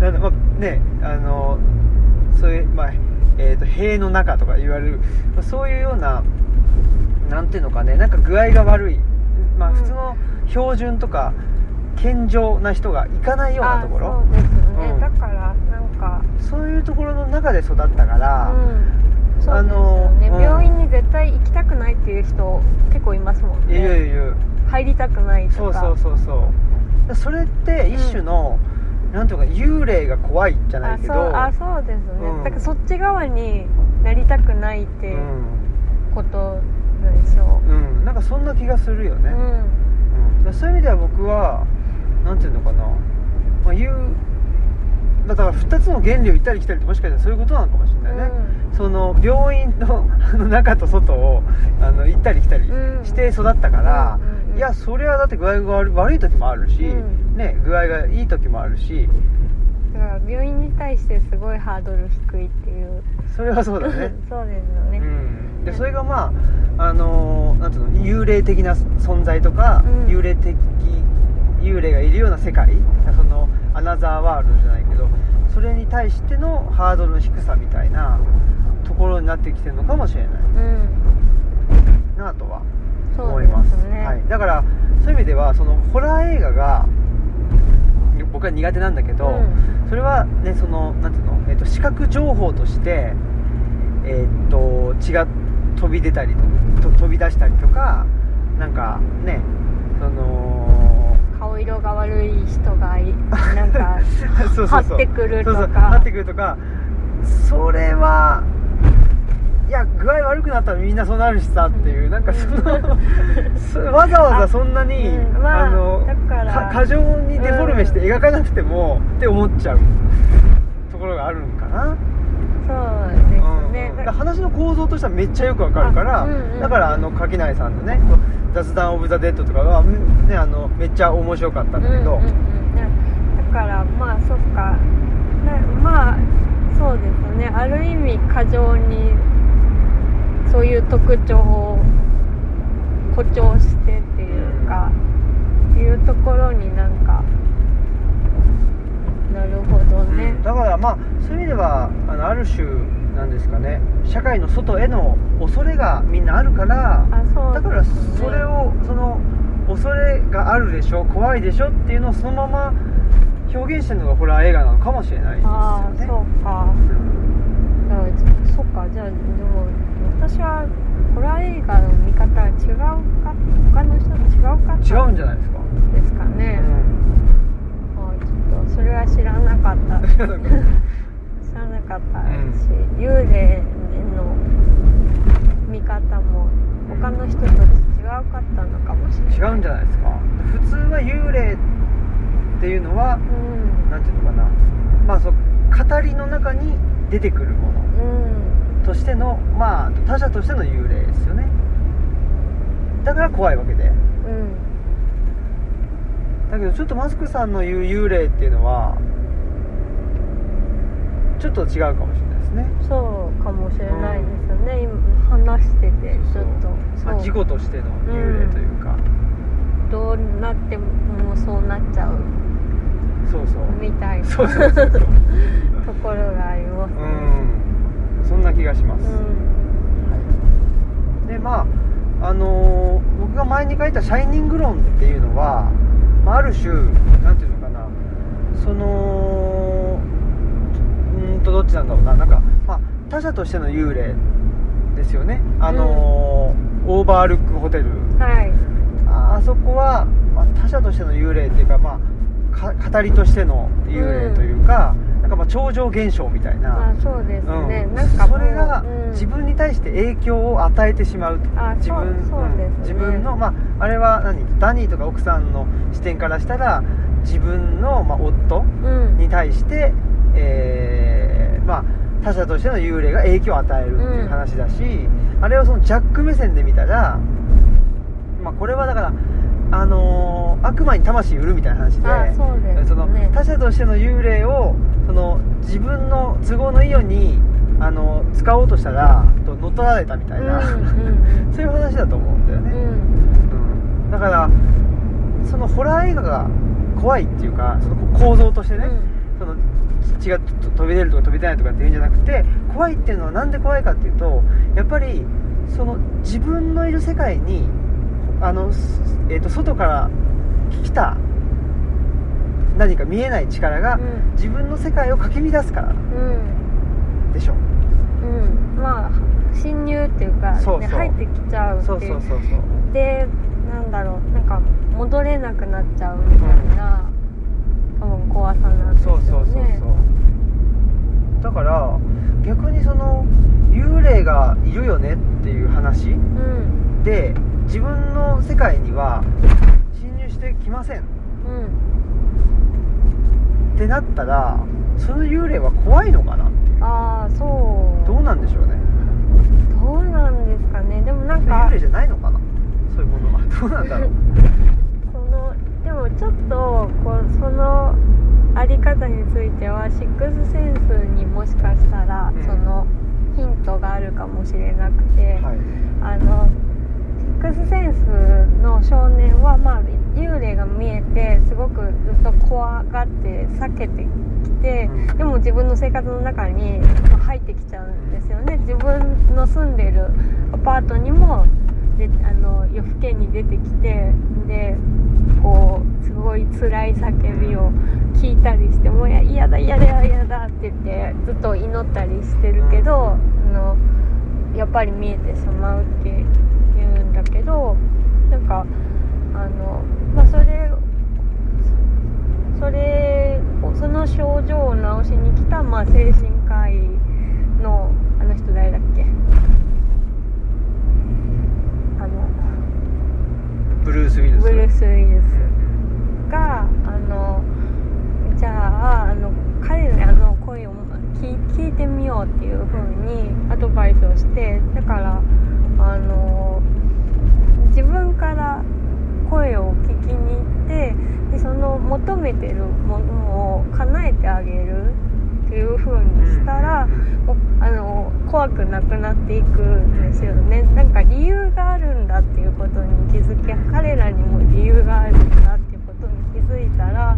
まあねあのそういう、まあえー、と塀の中とか言われる、まあそういうようななんていうのかねなんか具合が悪い、まあ、うん。普通の標準とか健常な人が行かないようなところ。あそうですね、うん。だからなんかそういうところの中で育ったから、うん。そうあですね、うん病院に絶対行きたくないっていう人結構いますもんいるいねる。入りたくないとか。そうそうそうそう。それって一種の、なんていうのか幽霊が怖いじゃないけどあそうあそうですね、うん。だからそっち側になりたくないっていうことなんでしょう。ん、うん、なんかそんな気がするよね、う、うん。うんそういう意味では僕はなんていうのかな、まあ、言うだから2つの原理を行ったり来たりってもしかしたらそういうことなのかもしれないね、その病院の中と外をあの行ったり来たりうんして育ったから、うんうんうんいやそれはだって具合が悪い時もあるし、うん。ね、具合がいい時もあるし。だから病院に対してすごいハードル低いっていう。それはそうだね。そうですよね、うん、でそれがまああのーなんていうの幽霊的な存在とか、うん。幽霊的幽霊がいるような世界。そのアナザーワールドじゃないけどそれに対してのハードルの低さみたいなところになってきてるのかもしれないうん。なとは思います。ね、はい、だからそういう意味ではそのホラー映画が僕は苦手なんだけど、うん。それはねそのなんていうの、えっと視覚情報としてえっと血が飛び出たりとと飛び出したりとかなんかねその顔色が悪い人がい なんかそうそうそう。張ってくるとか。そうそう。張ってくるとか。それはいや具合悪くなったらみんなそうなるしさっていうなんかそのそ わざわざそんなに、うん。まああの過剰にデフォルメして描かなくても、って思っちゃうところがあるんかな、そうですね。話の構造としてはめっちゃよくわかるから、あうんうん。だからあの垣内さんのね雑談オブザ・デッドとかは、ね、あのめっちゃ面白かったんだけど、うんうんうん。ねだからまあそっか。なまあそうですね。ある意味過剰にそういう特徴を誇張してっていうか、いうところになんかなるほどね、だからまあそういう意味ではあのある種なんですかね。社会の外への恐れがみんなあるからだからそれをその恐れがあるでしょ怖いでしょっていうのをそのまま表現してるのがホラー映画なのかもしれないですよね。そうか。うそっか。じゃあでも私はホラー映画の見方が違うか他の人と違うか違うんじゃないですか、ですかね、あちょっとそれは知らなかった 知らなかったし、幽霊の見方も他の人と違うかったのかもしれない。違うんじゃないですか。普通は幽霊っていうのはうん。なんていうのかな。まあそう語りの中に出てくるものうん。としてのまあ他者としての幽霊ですよね。だから怖いわけで。うん。だけどちょっとマスクさんの言う幽霊っていうのはちょっと違うかもしれないですね。そうかもしれないですよね、今話しててちょっと。まあ、事故としての幽霊というか、どうなってもそうなっちゃう。そうそう。みたいな。ところがありますね。うん。そんな気がします、うん。でまああのー僕が前に書いた「シャイニング論」っていうのは、まあ、ある種なんていうのかな。そのとどっちなんだろうな。なんか、まあ、他者としての幽霊ですよね。あのーオーバールックホテル。はい。ああそこは、まあ、他者としての幽霊っていうか,、まあ、か語りとしての幽霊というか、なんかまあ超常現象みたいな、まあそうですね、うん。なんかもそうれがうん。自分に対して影響を与えてしまうと。あ自分そうそうですね。ん。自分の、まあ、あれは何？ダニーとか奥さんの視点からしたら自分の、まあ、夫うん。に対して、えーまあ、他者としての幽霊が影響を与えるっていう話だし、あれをそのジャック目線で見たら、まあ、これはだから、あのー悪魔に魂売るみたいな話であそうですね。その他者としての幽霊をその自分の都合のいいようにあの使おうとしたらと乗っ取られたみたいな、うんうん そういう話だと思うんだよね、うん。うん。だからそのホラー映画が怖いっていうかその構造としてね、その血がと飛び出るとか飛び出ないとかっていうんじゃなくて怖いっていうのはなんで怖いかっていうとやっぱりその自分のいる世界にあの、すえー、と外から来た何か見えない力がうん。自分の世界をかき乱すからうん。でしょ。うん。まあ侵入っていうか、ね、そうそう。入ってきちゃうってそうそうそうそう。でなんだろうなんか戻れなくなっちゃうみたいな、多分怖さなんですよね。そうそうそうそう。だから逆にその幽霊がいるよねっていう話うん。で自分の世界には侵入してきません。うん。ってなったらその幽霊は怖いのかなっていう。ああそう。どうなんでしょうね。どうなんですかね。でもなんか。幽霊じゃないのかな。そういうものは。どうなんだろう もちょっとこうそのあり方についてはシックスセンスにもしかしたら、うん。そのヒントがあるかもしれなくて、はい。あのシックスセンスの少年は、まあ、幽霊が見えてすごくずっと怖がって避けてきて、うん。でも自分の生活の中にまあ入ってきちゃうんですよね。自分の住んでるアパートにもであの夜更けに出てきてでこうすごい辛い叫びを聞いたりしてもうや嫌だ嫌だ嫌だって言ってずっと祈ったりしてるけど、あのやっぱり見えてしまうって言うんだけどなんかあのまあそれそれをその症状を治しに来た、まあ、精神科医のあの人誰だっけ？あのブルース・ウィルス。ブルース・ウィルス。があのじゃああの彼らの声を聞聞いてみようっていう風にアドバイスをしてだからあの自分から声を聞きに行ってでその求めてるものを怖くなくなっていくんですよね。なんか理由があるんだっていうことに気づき彼らにも理由があるんだっていうことに気づいたら、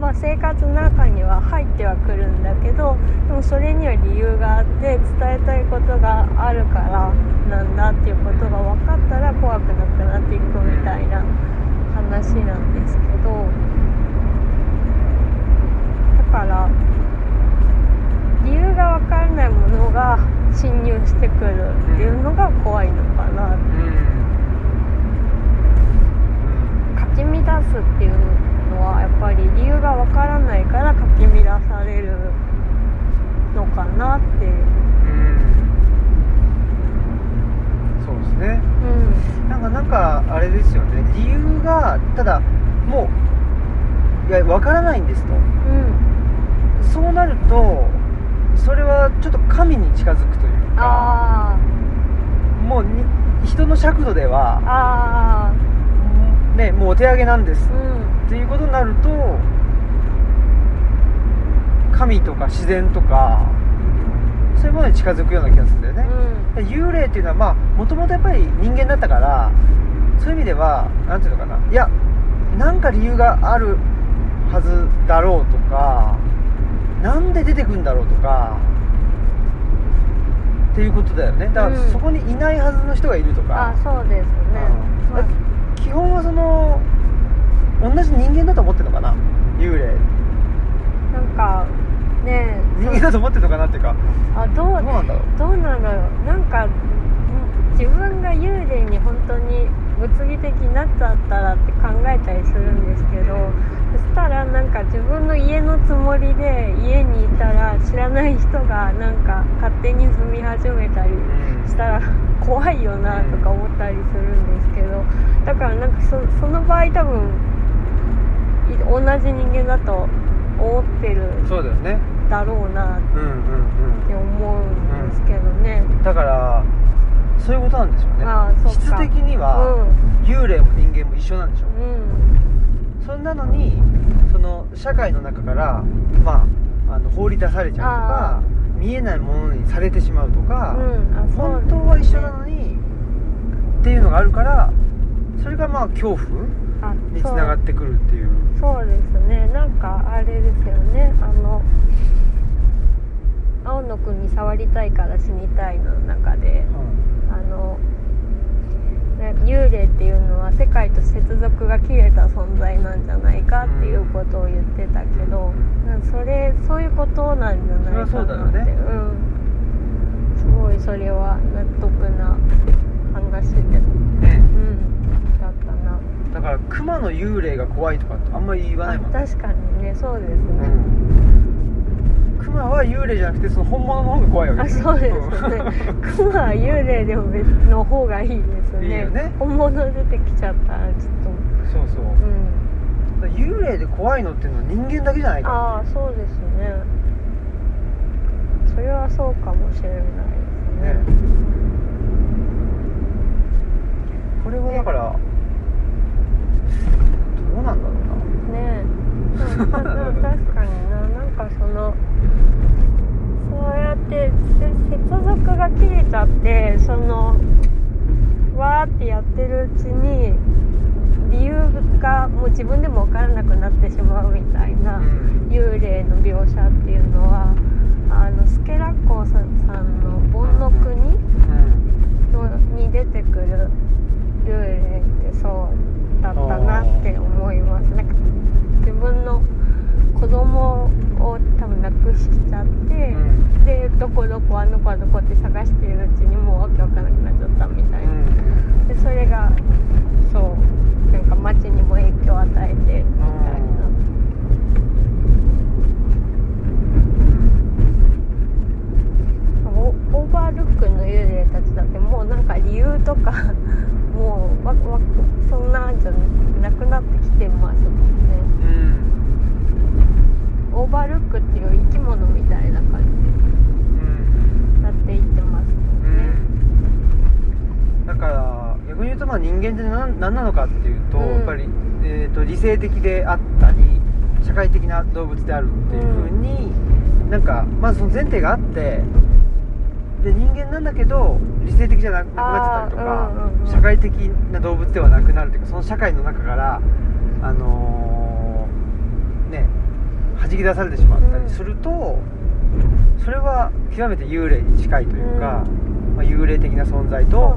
まあ、生活の中には入ってはくるんだけどでもそれには理由があって伝えたいことがあるからなんだっていうことが分かったら怖くなくなっていくみたいな話なんですけど。だから理由が分からないものが侵入してくるっていうのが怖いのかなかき乱すっていうのはやっぱり理由が分からないからかき乱されるのかなって。そうですね。うん。なんかなんかあれですよね。理由がただもういやわからないんですと。うん。そうなるとそれはちょっと神に近づくというかあもうに人の尺度であはあねもうお手上げなんですあうん。っていうことになると神とか自然とかそういうものに近づくような気がするんだよね、で幽霊っていうのはまあもともとやっぱり人間だったからそういう意味では何ていうのかな。いやなんか理由があるはずだろうとかなんで出てくんだろうとかっていうことだよね。だからうん。そこにいないはずの人がいるとか。あ、そうですね、うん。まあ基本はその同じ人間だと思ってるのかな。幽霊。なんかね人間だと思ってるのかなっていうか。あどうどうなんだろう。どうなんだろう。なんかん自分が幽霊に本当に物理的になっちゃったらって考えたりするんですけどそしたらなんか自分の家のつもりで家にいたら知らない人がなんか勝手に住み始めたりしたら怖いよなとか思ったりするんですけどだからなんかそその場合多分い同じ人間だと思ってるそうだよね。だろうなっうんうんて思うんですけどね、うん。だからそういうことなんでしょうね。ああそっか。質的には、幽霊も人間も一緒なんでしょう。うんそんなのにその社会の中からまああの放り出されちゃうとか見えないものにされてしまうとか、うんう本当は一緒なのにっていうのがあるからそれがまあ恐怖あにつながってくるっていう。そう。ですね。なんかあれですよね。あの青野くんに触りたいから死にたいの中であのね幽霊っていうのは世界と接続が切れた存在なんじゃないかっていうことを言ってたけど、うん。それそういうことなんじゃないかなってね。うん、すごいそれは納得な話で、うねん、だったな。だから熊の幽霊が怖いとかってあんまり言わないもんね。あ確かにね。そうですね、熊は幽霊じゃなくてその本物の方が怖いわけあそうですね。クマは幽霊でも別の方がいいですね。いいよね。本物出てきちゃったらちょっそうそう。とうん幽霊で怖いのっていうのは人間だけじゃないかああそうですね。それはそうかもしれないですね。ね。これはだからどうなんだろうな。ねえ確かにななんかそのそうやって接続が切れちゃってそのわーってやってるうちに理由がもう自分でも分からなくなってしまうみたいな、幽霊の描写っていうのはあのスケラッコさんの「盆の国」のに出てくる幽霊ってそうだったなって思いますなんか自分の子供を多分亡くしちゃって、うん。でどこどこあの子はどこって探しているうちにもうわけわからなくなっちゃったみたいな、でそれがそうなんか街にも影響を与えてみたいな。オオーバールックの幽霊たちだってもうなんか理由とかもうわわそんなんじゃなくなってきてますもんねうんオーバールックっていう生き物みたいな感じうんは人間って何何なのかっていうと、うん。やっぱり、えー、と理性的であったり社会的な動物であるっていうふうに、なんかまずその前提があってで人間なんだけど理性的じゃななくなっちゃったりとか、うんうんうん社会的な動物ではなくなるというかその社会の中からあのーね弾き出されてしまったりすると、それは極めて幽霊に近いというか、まあ、幽霊的な存在と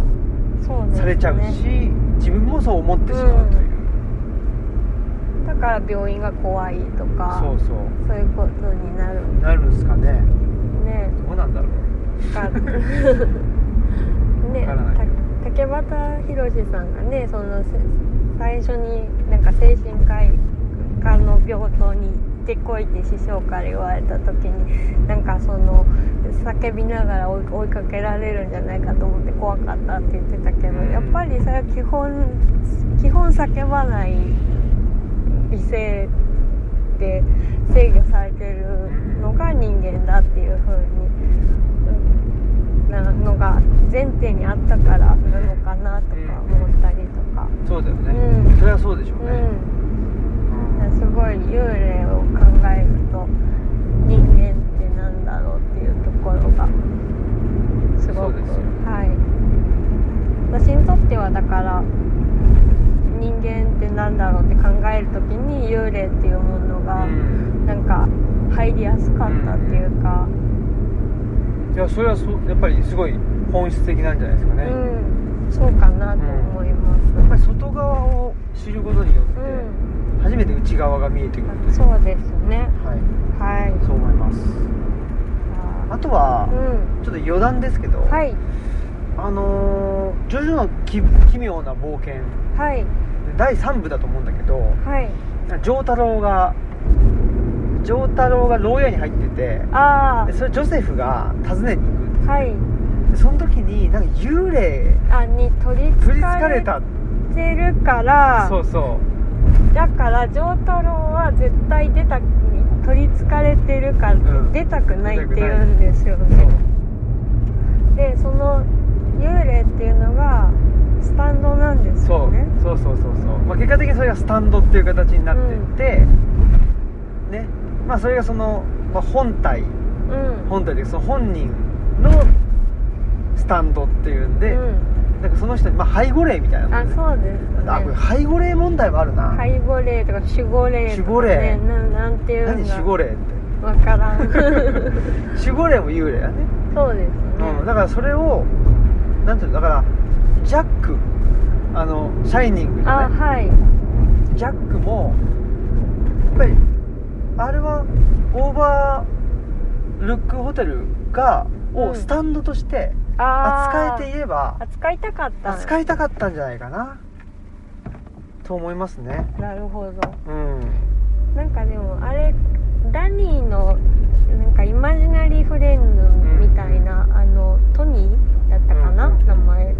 されちゃうし、自分もそう思ってしまうという、だから病院が怖いとかそうそう。そういうことになる。なるんですかね。ね。どうなんだろう。か ね竹俣宏さんがねそのせ最初になんか精神科医科の病棟に行ってこいって師匠から言われた時になんかその叫びながら追い追いかけられるんじゃないかと思って怖かったって言ってたけど、うん。やっぱりそれは基本基本叫ばない理性で制御されてるのが人間だっていう風になのが前提にあったからなのかなとか思ったりとか、そうだよね、うん。それはそうでしょうね、うん、すごい幽霊を考えると人間ってなんだろうっていうところがすごくはい。私にとってはだから人間ってなんだろうって考える時に幽霊っていうものがうん。なんか入りやすかったっていうか、いやそれはそうやっぱりすごい本質的なんじゃないですかね、うん、そうかなと思います。やっぱり外側を知ることによって、う初めて内側が見えてくるというそうですね。はいはい。そう思いますあとは、うん。ちょっと余談ですけど、はい。あのージョジョの奇奇妙な冒険はい。第3部だと思うんだけどはい。丈太郎が丈太郎が牢屋に入っててあでそれジョセフが訪ねに行く。はい。でその時になんか幽霊あ、に取りつつかれかれたてるから、そうそだから丈太郎は絶対出た取りつかれてるから、ん。出たくないって言うんですようね。で、その幽霊っていうのがスタンドなんですそうよね。そう。そうそうそう、まあ、結果的にそれがスタンドっていう形になってって、ね。まあそれがその、まあ、本体。うん。本体でその本人のスタンドっていうんで、うんなんかその人に、まあ、背後霊みたいなあね。そうですあこれね背後霊問題もあるな、背後霊とか守護霊とか、ね、守護霊。ななんていう何んだ守護霊って。わからん。守護霊も幽霊だね、そうですね、うん、だからそれをなんていうのだからジャック。あの「シャイニング」のね。あはい。ジャックもやっぱりあれはオーバールックホテルがうん。をスタンドとして扱えていれば、扱いたかった。扱いたかったんじゃないかな。と思いますね。なるほど。うん。なんかでもあれダニーのなんかイマジナリーフレンドみたいな、あのトニーだったかな、うんうん名前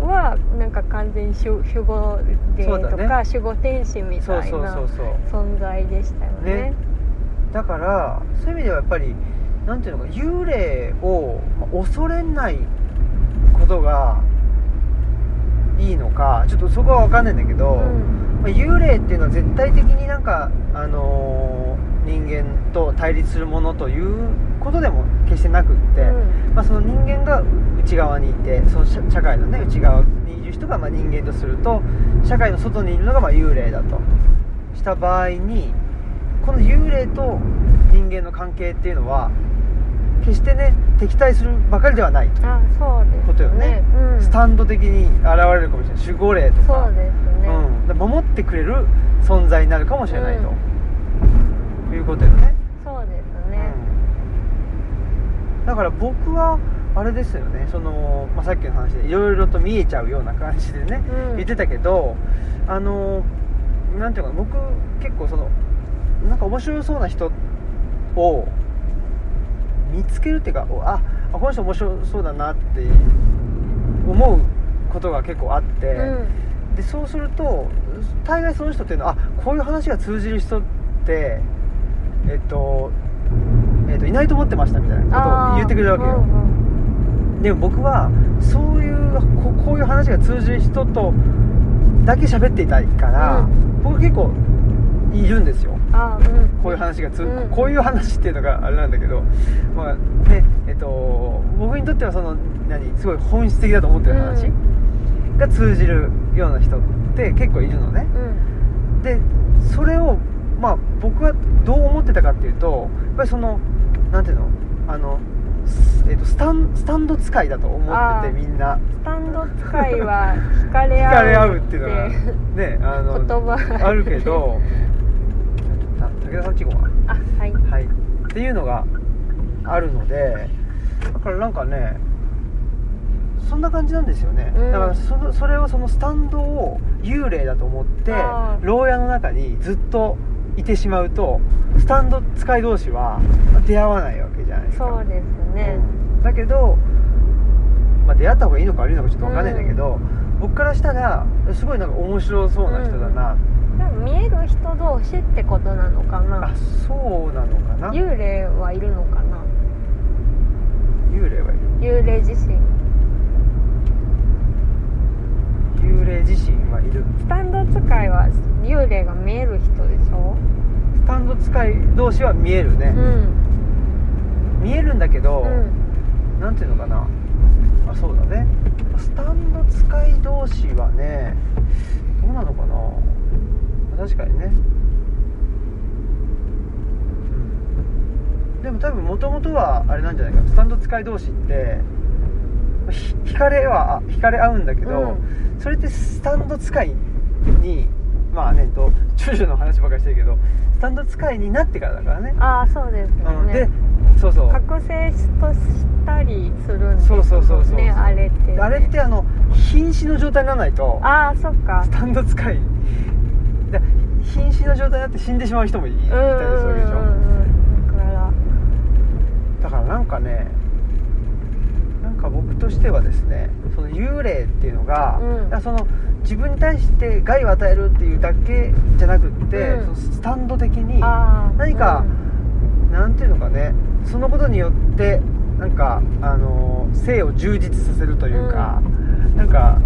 はなんか完全に守守護霊そうだね。とか、守護天使みたいな存在でしたよね。ね。だからそういう意味ではやっぱりなんていうのか幽霊をまあ恐れないことがいいのかちょっとそこは分かんないんだけど、うん。まあ幽霊っていうのは絶対的になんか、あのー人間と対立するものということでも決してなくって、うん。まあ、その人間が内側にいてその社社会の、ね、内側にいる人がまあ人間とすると社会の外にいるのがまあ幽霊だと。した場合にこの幽霊と人間の関係っていうのは決してね敵対するばかりではないと。あそうことよね、うん、スタンド的に現れるかもしれない。守護霊とか。そうですね、うん、守ってくれる存在になるかもしれないと、いうことよね、そうですうね、ん、だから僕はあれですよね。その、まあ、さっきの話でいろいろと見えちゃうような感じでね、うん。言ってたけどあのなんていうかな僕結構そのなんか面白そうな人を見つけるっていうかおああこの人面白そうだなって思うことが結構あって、うん。でそうすると大概その人っていうのはあこういう話が通じる人ってえっと、えっと、いないと思ってましたみたいなことを言ってくれるわけよ、うんうん。でも僕はそういうここういう話が通じる人とだけ喋っていたいから、う僕結構いるんですよあうん。こういう話がつ、うん。こういう話っていうのがあれなんだけど、まあねえっと、僕にとってはその何すごい本質的だと思ってる話うが通じるような人って結構いるのね。うん。でそれをまあ僕はどう思ってたかっていうとやっぱりそのなんていうのあの、すえっと、スタンスタンド使いだと思っててみんな。スタンド使いは惹かれ惹かれ合合うっていうのがねあの言葉。あるけどあ武田さんちごはあはい。はい、っていうのがあるのでだからなんかねそんな感じなんですよね、うん。だからそのそれをそのスタンドを幽霊だと思って牢屋の中にずっといてしまうとスタンド使い同士は出会わないわけじゃないですか。そうですね、うん。だけど、まあ、出会った方がいいのか悪いのかちょっと分かんないんだけど、僕からしたらすごいなんか面白そうな人だな、でも見える人同士ってことなのかな？あそうなのかな？幽霊はいるのかな？幽霊はいる。幽霊自身。幽霊自身はいる。スタンド使いは幽霊が見える人でしょ？スタンド使い同士は見えるね。う、ん。見えるんだけど、うん。なんていうのかな？あそうだね。スタンド使い同士はねどうなのかな？確かにね、うん、でも多分もともとはあれなんじゃないか。なスタンド使い同士ってひ惹かれは惹かれ合うんだけど、うん。それってスタンド使いにまあねとチュジュの話ばっかりしてるけどスタンド使いになってからだからね。ああそうですようん、ね、でそうそう。覚醒としたりするんですそうそうそうそうねあれって、ね、あれってあの瀕死の状態にならないとああそっか。スタンド使いだ瀕死の状態になって死んでしまう人もいいたりするうんうんわけでしょうんうんだからなんかねなんか僕としてはですねその幽霊っていうのが、うん。その自分に対して害を与えるっていうだけじゃなくって、うん。そのスタンド的に何かなんていうのかねそのことによってなんかあの性を充実させるというか、なんか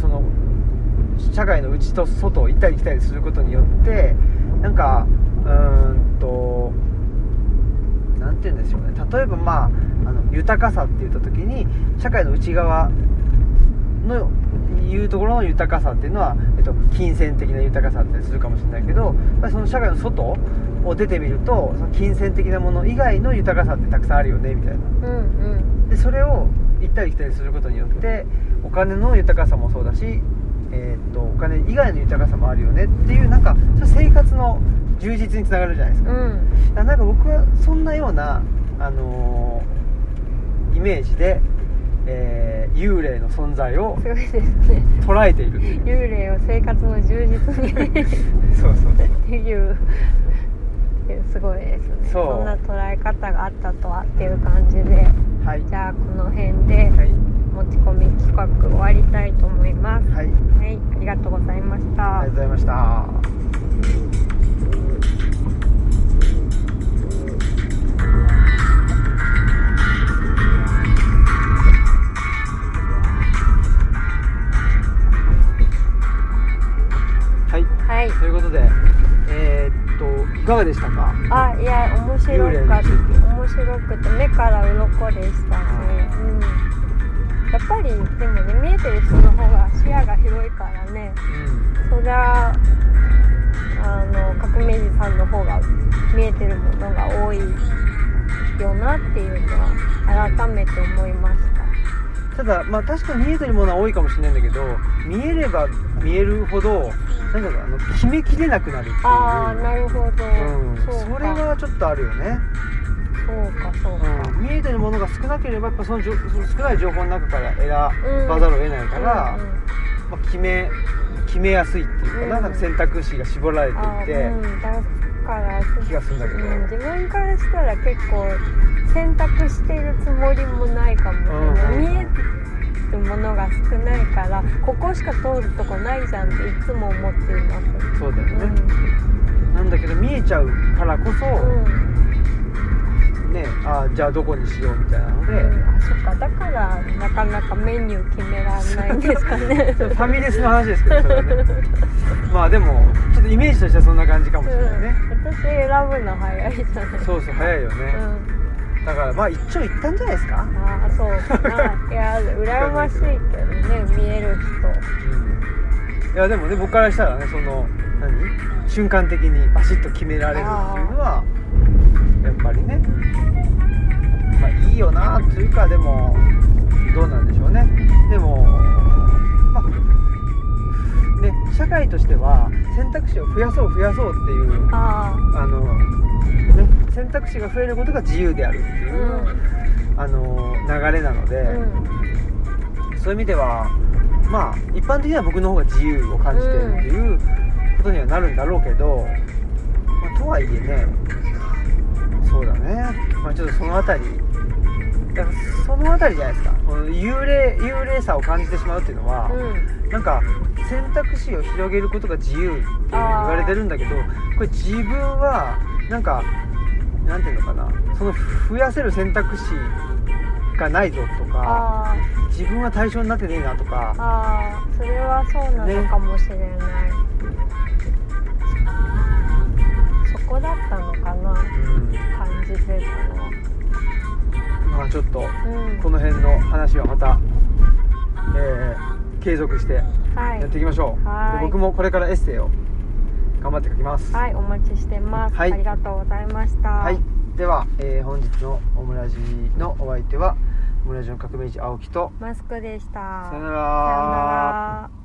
その社会の内と外を行ったり来たりすることによってなんかうーんとなんて言うんでしょうね。例えばまああの豊かさって言った時に社会の内側のいうところの豊かさっていうのは、えっと、金銭的な豊かさってするかもしれないけどその社会の外を出てみるとその金銭的なもの以外の豊かさってたくさんあるよねみたいな。うんうん。でそれを行ったり来たりすることによってお金の豊かさもそうだし、とお金以外の豊かさもあるよねっていうなんかそれ生活の充実につながるじゃないですか,、うん。なんか僕はそんなような、あのーイメージで、えー幽霊の存在をすごいですね。捉えている幽霊を生活の充実に そうそうそう。っていうすごいですね。そう。んな捉え方があったとはっていう感じで。はい。じゃあこの辺で。はい持ち込み企画終わりたいと思います。はい。はい。ありがとうございました。ありがとうございました。はい。はい。ということでえーっといかがでしたか？あいや面白かった。面白くて目から鱗でしたし、うん、やっぱりでもね見えてる人の方が視野が広いからねうん。そりゃあの革命児さんの方が見えてるものが多いよなっていうのは改めて思いました。ただまあ確かに見えてるものは多いかもしれないんだけど見えれば見えるほどなんだろうあの決めきれなくなるっていう。ああなるほど、うん、それはちょっとあるよね、そうかそうか、うん、見えてるものが少なければやっぱそのじょその少ない情報の中から選ばざるを得ないから、うんうんまあ、決め決めやすいっていうかな,、うん。なんか選択肢が絞られてあいて、うん、だから気がするんだけど、うん、自分からしたら結構選択してるつもりもないかもしれない、うん。見えるものが少ないからここしか通るとこないじゃんっていつも思っています。そうだよね、うん。なんだけど見えちゃうからこそ、うんねあじゃあどこにしようみたいなので、うん。あそっか。だからなかなかメニュー決められないんですかね。ファミレスの話ですけどそれはね。まあでもちょっとイメージとしてはそんな感じかもしれないね、うん、私選ぶの早いじゃないそうそう早いよね、うん。だからまあ一長一短じゃないですか、ああそうか。ないや羨ましいけどね見えるうん、いやでもね僕からしたらねその何？瞬間的にバシッと決められるっていうのはやっぱりね。まあいいよなというかでも。どうなんでしょうね。でもまあね社会としては選択肢を増やそう増やそうっていう人ああの、ね、選択肢が増えることが自由であるってあいう、あの流れなので、うんうん。そういう意味ではまあ一般的には僕の方が自由を感じてるっていうことにはなるんだろうけど、まあ、とはいえねそうだね、まあ、ちょっとその辺り。だからその辺りじゃないですか。この幽霊幽霊さを感じてしまうっていうのは、うん。なんか選択肢を広げることが自由って言われてるんだけどこれ自分はなんかなんていうのかな。その増やせる選択肢がないぞとかあ自分は対象になってねえなとか。あああそれはそうなのかもしれない、そこだったのかなうん感じてたのはまあちょっとうん。この辺の話はまた、えー継続してはい。やっていきましょう、はい。で僕もこれからエッセイを頑張って書きます。はいお待ちしてます、はい。ありがとうございました。はい。では、えー本日のオムラジのお相手はオムラジの革命児青木とマスクでした。さよなら。さよなら